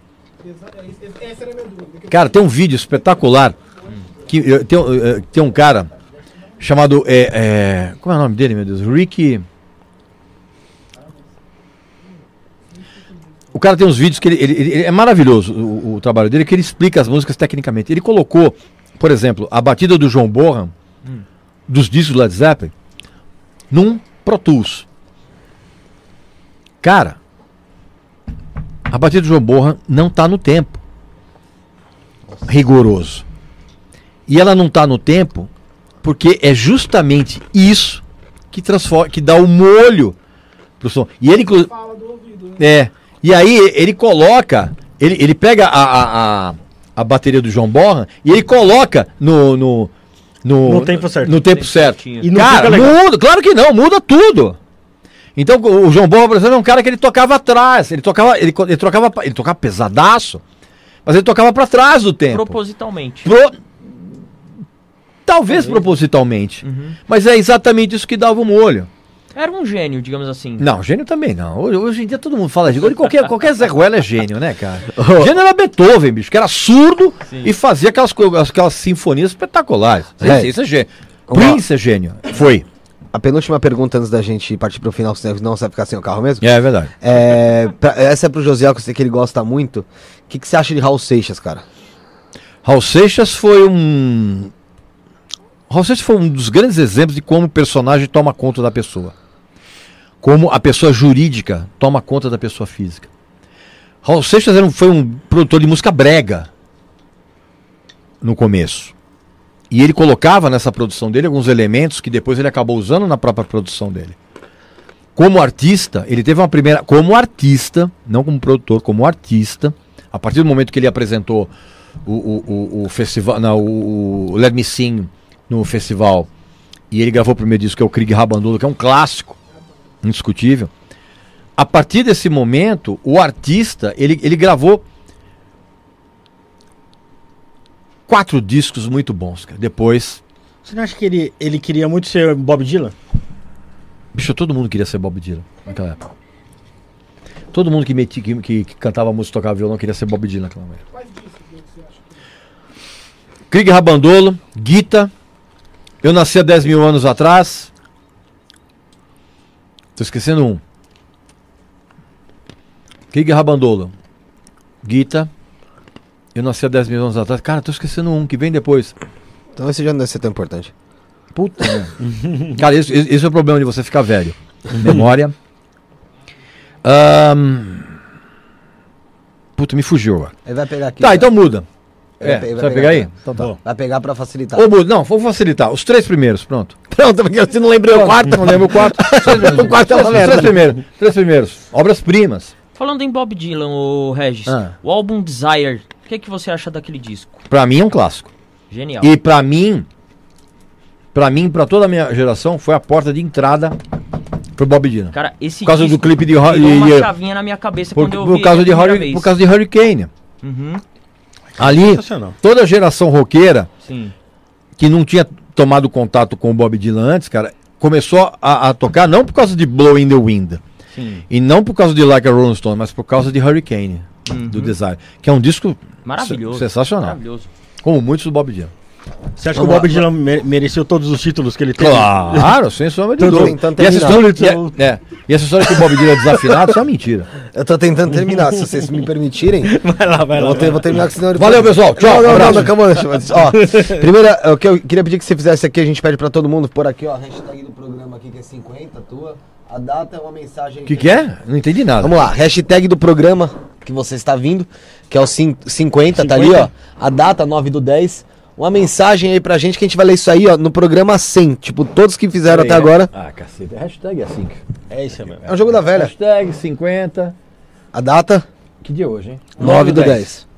Cara, tem um vídeo espetacular. Que, eh, tem, um, eh, tem um cara chamado. eh, eh, como é o nome dele, meu Deus? Rick. O cara tem uns vídeos que ele, ele- ele- é maravilhoso o, o trabalho dele, que ele explica as músicas tecnicamente. Ele colocou, por exemplo, a batida do João Bonham, dos discos do Led Zeppelin, num Pro Tools. Cara, a batida do João Bonham não tá no tempo rigoroso. E ela não tá no tempo porque é justamente isso que transforma, que dá o molho pro som. E ele inclu... É. E aí ele coloca, ele, ele pega a, a, a, a bateria do João Borra e ele coloca no no no, No tempo certo. No tempo Tempo certo. certinho. E não Cara, muda, claro que não, muda tudo. Então o João Borra, por exemplo, é um cara que ele tocava atrás, ele tocava, ele, ele trocava, ele tocava pesadaço, mas ele tocava para trás do tempo. Propositalmente. Pro- Talvez propositalmente. Uhum. Mas é exatamente isso que dava o molho. Era um gênio, digamos assim. Não, gênio também não. Hoje, hoje em dia todo mundo fala gênio. Qualquer, qualquer Zé Ruela é gênio, né, cara? Gênio era Beethoven, bicho, que era surdo e fazia aquelas, aquelas sinfonias espetaculares. É. Esse, esse é gênio. Uma- Prince é gênio. Foi. A penúltima pergunta antes da gente partir pro final, senão você vai ficar sem o carro mesmo. É, é verdade. É, pra- essa é pro Josiel, que eu sei que ele gosta muito. O que, que você acha de Raul Seixas, cara? Raul Seixas foi um. Raul Seixas foi um dos grandes exemplos de como o personagem toma conta da pessoa. Como a pessoa jurídica toma conta da pessoa física. Raul Seixas era um- foi um produtor de música brega no começo. E ele colocava nessa produção dele alguns elementos que depois ele acabou usando na própria produção dele. Como artista, ele teve uma primeira. Como artista, não como produtor, como artista, a partir do momento que ele apresentou o, o, o, o festival. Não, o, o Let Me Sing no festival. E ele gravou o primeiro disco, que é o Krieg Rabandolo, que é um clássico, indiscutível. A partir desse momento, o artista, ele, ele gravou quatro discos muito bons, cara. Depois, Você não acha que ele, ele queria muito ser Bob Dylan? bicho, todo mundo queria ser Bob Dylan naquela época. Todo mundo que, metia, que, que, que cantava música, tocava violão, queria ser Bob Dylan naquela época. Krieg Rabandolo, Guita. Eu nasci há 10 mil anos atrás. Tô esquecendo um. Krieg Rabandolo, Guita. Eu nasci há 10 mil anos atrás. Cara, tô esquecendo um que vem depois. Então esse já não deve ser tão importante. Puta. merda. Cara, esse, esse é o problema de você ficar velho. Memória. Ahn. Puta, me fugiu. Ele vai pegar aqui. Tá, então muda. É, vai vai pegar aí? Então tá. Vai pegar pra facilitar. Muda. Não, vou facilitar. Os três primeiros, pronto. Pronto, porque você não lembrou o quarto. Não lembro o quarto. Os três primeiros. O quarto é uma Os merda. três primeiros. Três primeiros. Obras-primas. Falando em Bob Dylan, o Regis, Ah. o álbum Desire O que, que você acha daquele disco? Pra mim é um clássico. Genial. E pra mim, pra mim, pra toda a minha geração, foi a porta de entrada pro Bob Dylan. Cara, esse Por causa do clipe de virou uma chavinha na minha cabeça Por, quando eu por vi causa de Hurri- vez. por causa de Hurricane. Uhum, Ali, toda a geração roqueira sim. que não tinha tomado contato com o Bob Dylan antes, cara, começou a, a tocar não por causa de Blow in the Wind Sim. e não por causa de Like a Rolling Stone, mas por causa de Hurricane Uhum. do Design, que é um disco Maravilhoso. sensacional, Maravilhoso. como muitos do Bob Dylan. Você acha que o Bob Dylan me- mereceu todos os títulos que ele teve? Claro, sem sombra de dúvida. E essa história, e, é, e essa história que o Bob Dylan é desafinado, isso é uma mentira. Eu tô tentando terminar, se vocês me permitirem. Vai lá, vai Eu lá. vou, ter- vou terminar com senão Valeu, pessoal. Tchau, Não, não, não, calma, Ó, primeira, o que eu queria pedir que você fizesse aqui, a gente pede pra todo mundo pôr aqui, ó, a hashtag do programa aqui, que é 50, tua. A data é uma mensagem. O que, que é? Não entendi nada. Vamos lá, hashtag do programa que você está vindo, que é o cin- 50, tá ali, ó. A data, 9 do 10. Uma mensagem aí pra gente que a gente vai ler isso aí, ó, no programa 100. Tipo, todos que fizeram até agora. Ah, cacete. Hashtag é assim. É isso mesmo. É um jogo da velha. Hashtag 50. A data, Que dia é hoje, hein? 9 do 10.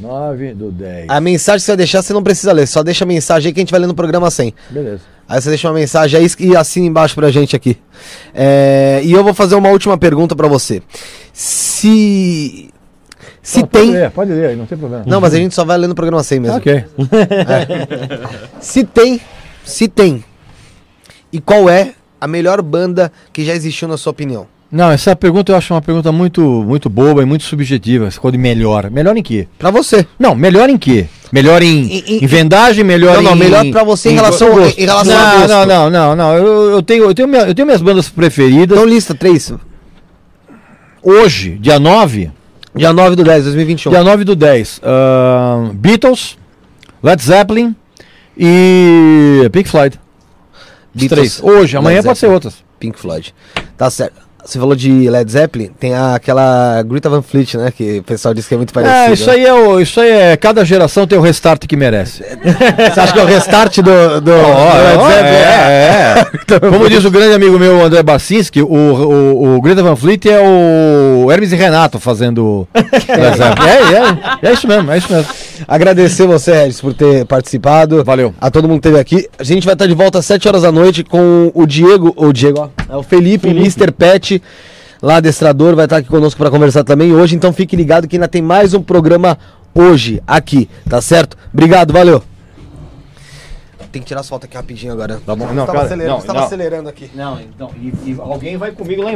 9 do 10. A mensagem que você vai deixar, você não precisa ler. Só deixa a mensagem aí que a gente vai ler no programa 100. Beleza. Aí você deixa uma mensagem aí e assina embaixo pra gente aqui. É, e eu vou fazer uma última pergunta pra você. Se. Se Não, Pode tem. ler, pode ler aí, não tem problema. Não, mas a gente só vai ler no programa 100 mesmo. Ok. Se tem. Se tem. E qual é a melhor banda que já existiu na sua opinião? Não, essa pergunta eu acho uma pergunta muito, muito boba e muito subjetiva. Essa coisa de melhor. Melhor em quê? Pra você. Não, melhor em quê? Melhor em, Em- em- em vendagem, melhor Não, em. não, melhor pra você em relação- go- em relação não, a gosto. Não, não, não, não. Eu, eu, tenho, eu, tenho minha- eu tenho minhas bandas preferidas. Então lista três. Hoje, dia 9, Dia 9 do 10, 2021. dia 9 do 10, ahn, Beatles, Led Zeppelin e Pink Floyd. Os Beatles, três. Hoje, amanhã Led pode ser Zeppelin. outras. Pink Floyd. Tá certo. Você falou de Led Zeppelin, tem a- aquela Greta Van Fleet, né? Que o pessoal diz que é muito parecido. É, isso aí é, o, isso aí é. Cada geração tem o restart que merece. Você acha que é o restart do, do, Ó, do Led ó, Zeppelin? é, é. Como diz o grande amigo meu, André Bacinski, o, o, o Greta Van Fleet é o Hermes e Renato fazendo. Led Zeppelin. é, é, é isso mesmo, é isso mesmo. Agradecer você, Regis, por ter participado. Valeu. A todo mundo que esteve aqui. A gente vai estar de volta às 7 horas da noite com o Diego, o Diego, ó, é o Felipe, Mr. Pet, lá adestrador, vai estar aqui conosco para conversar também hoje. Então fique ligado que ainda tem mais um programa hoje aqui, tá certo? Obrigado, valeu. Tem que tirar as fotos aqui rapidinho agora. Tá bom. Não, Não, tava cara, acelerando, não, estava não. acelerando aqui. Não, então, e, alguém vai comigo lá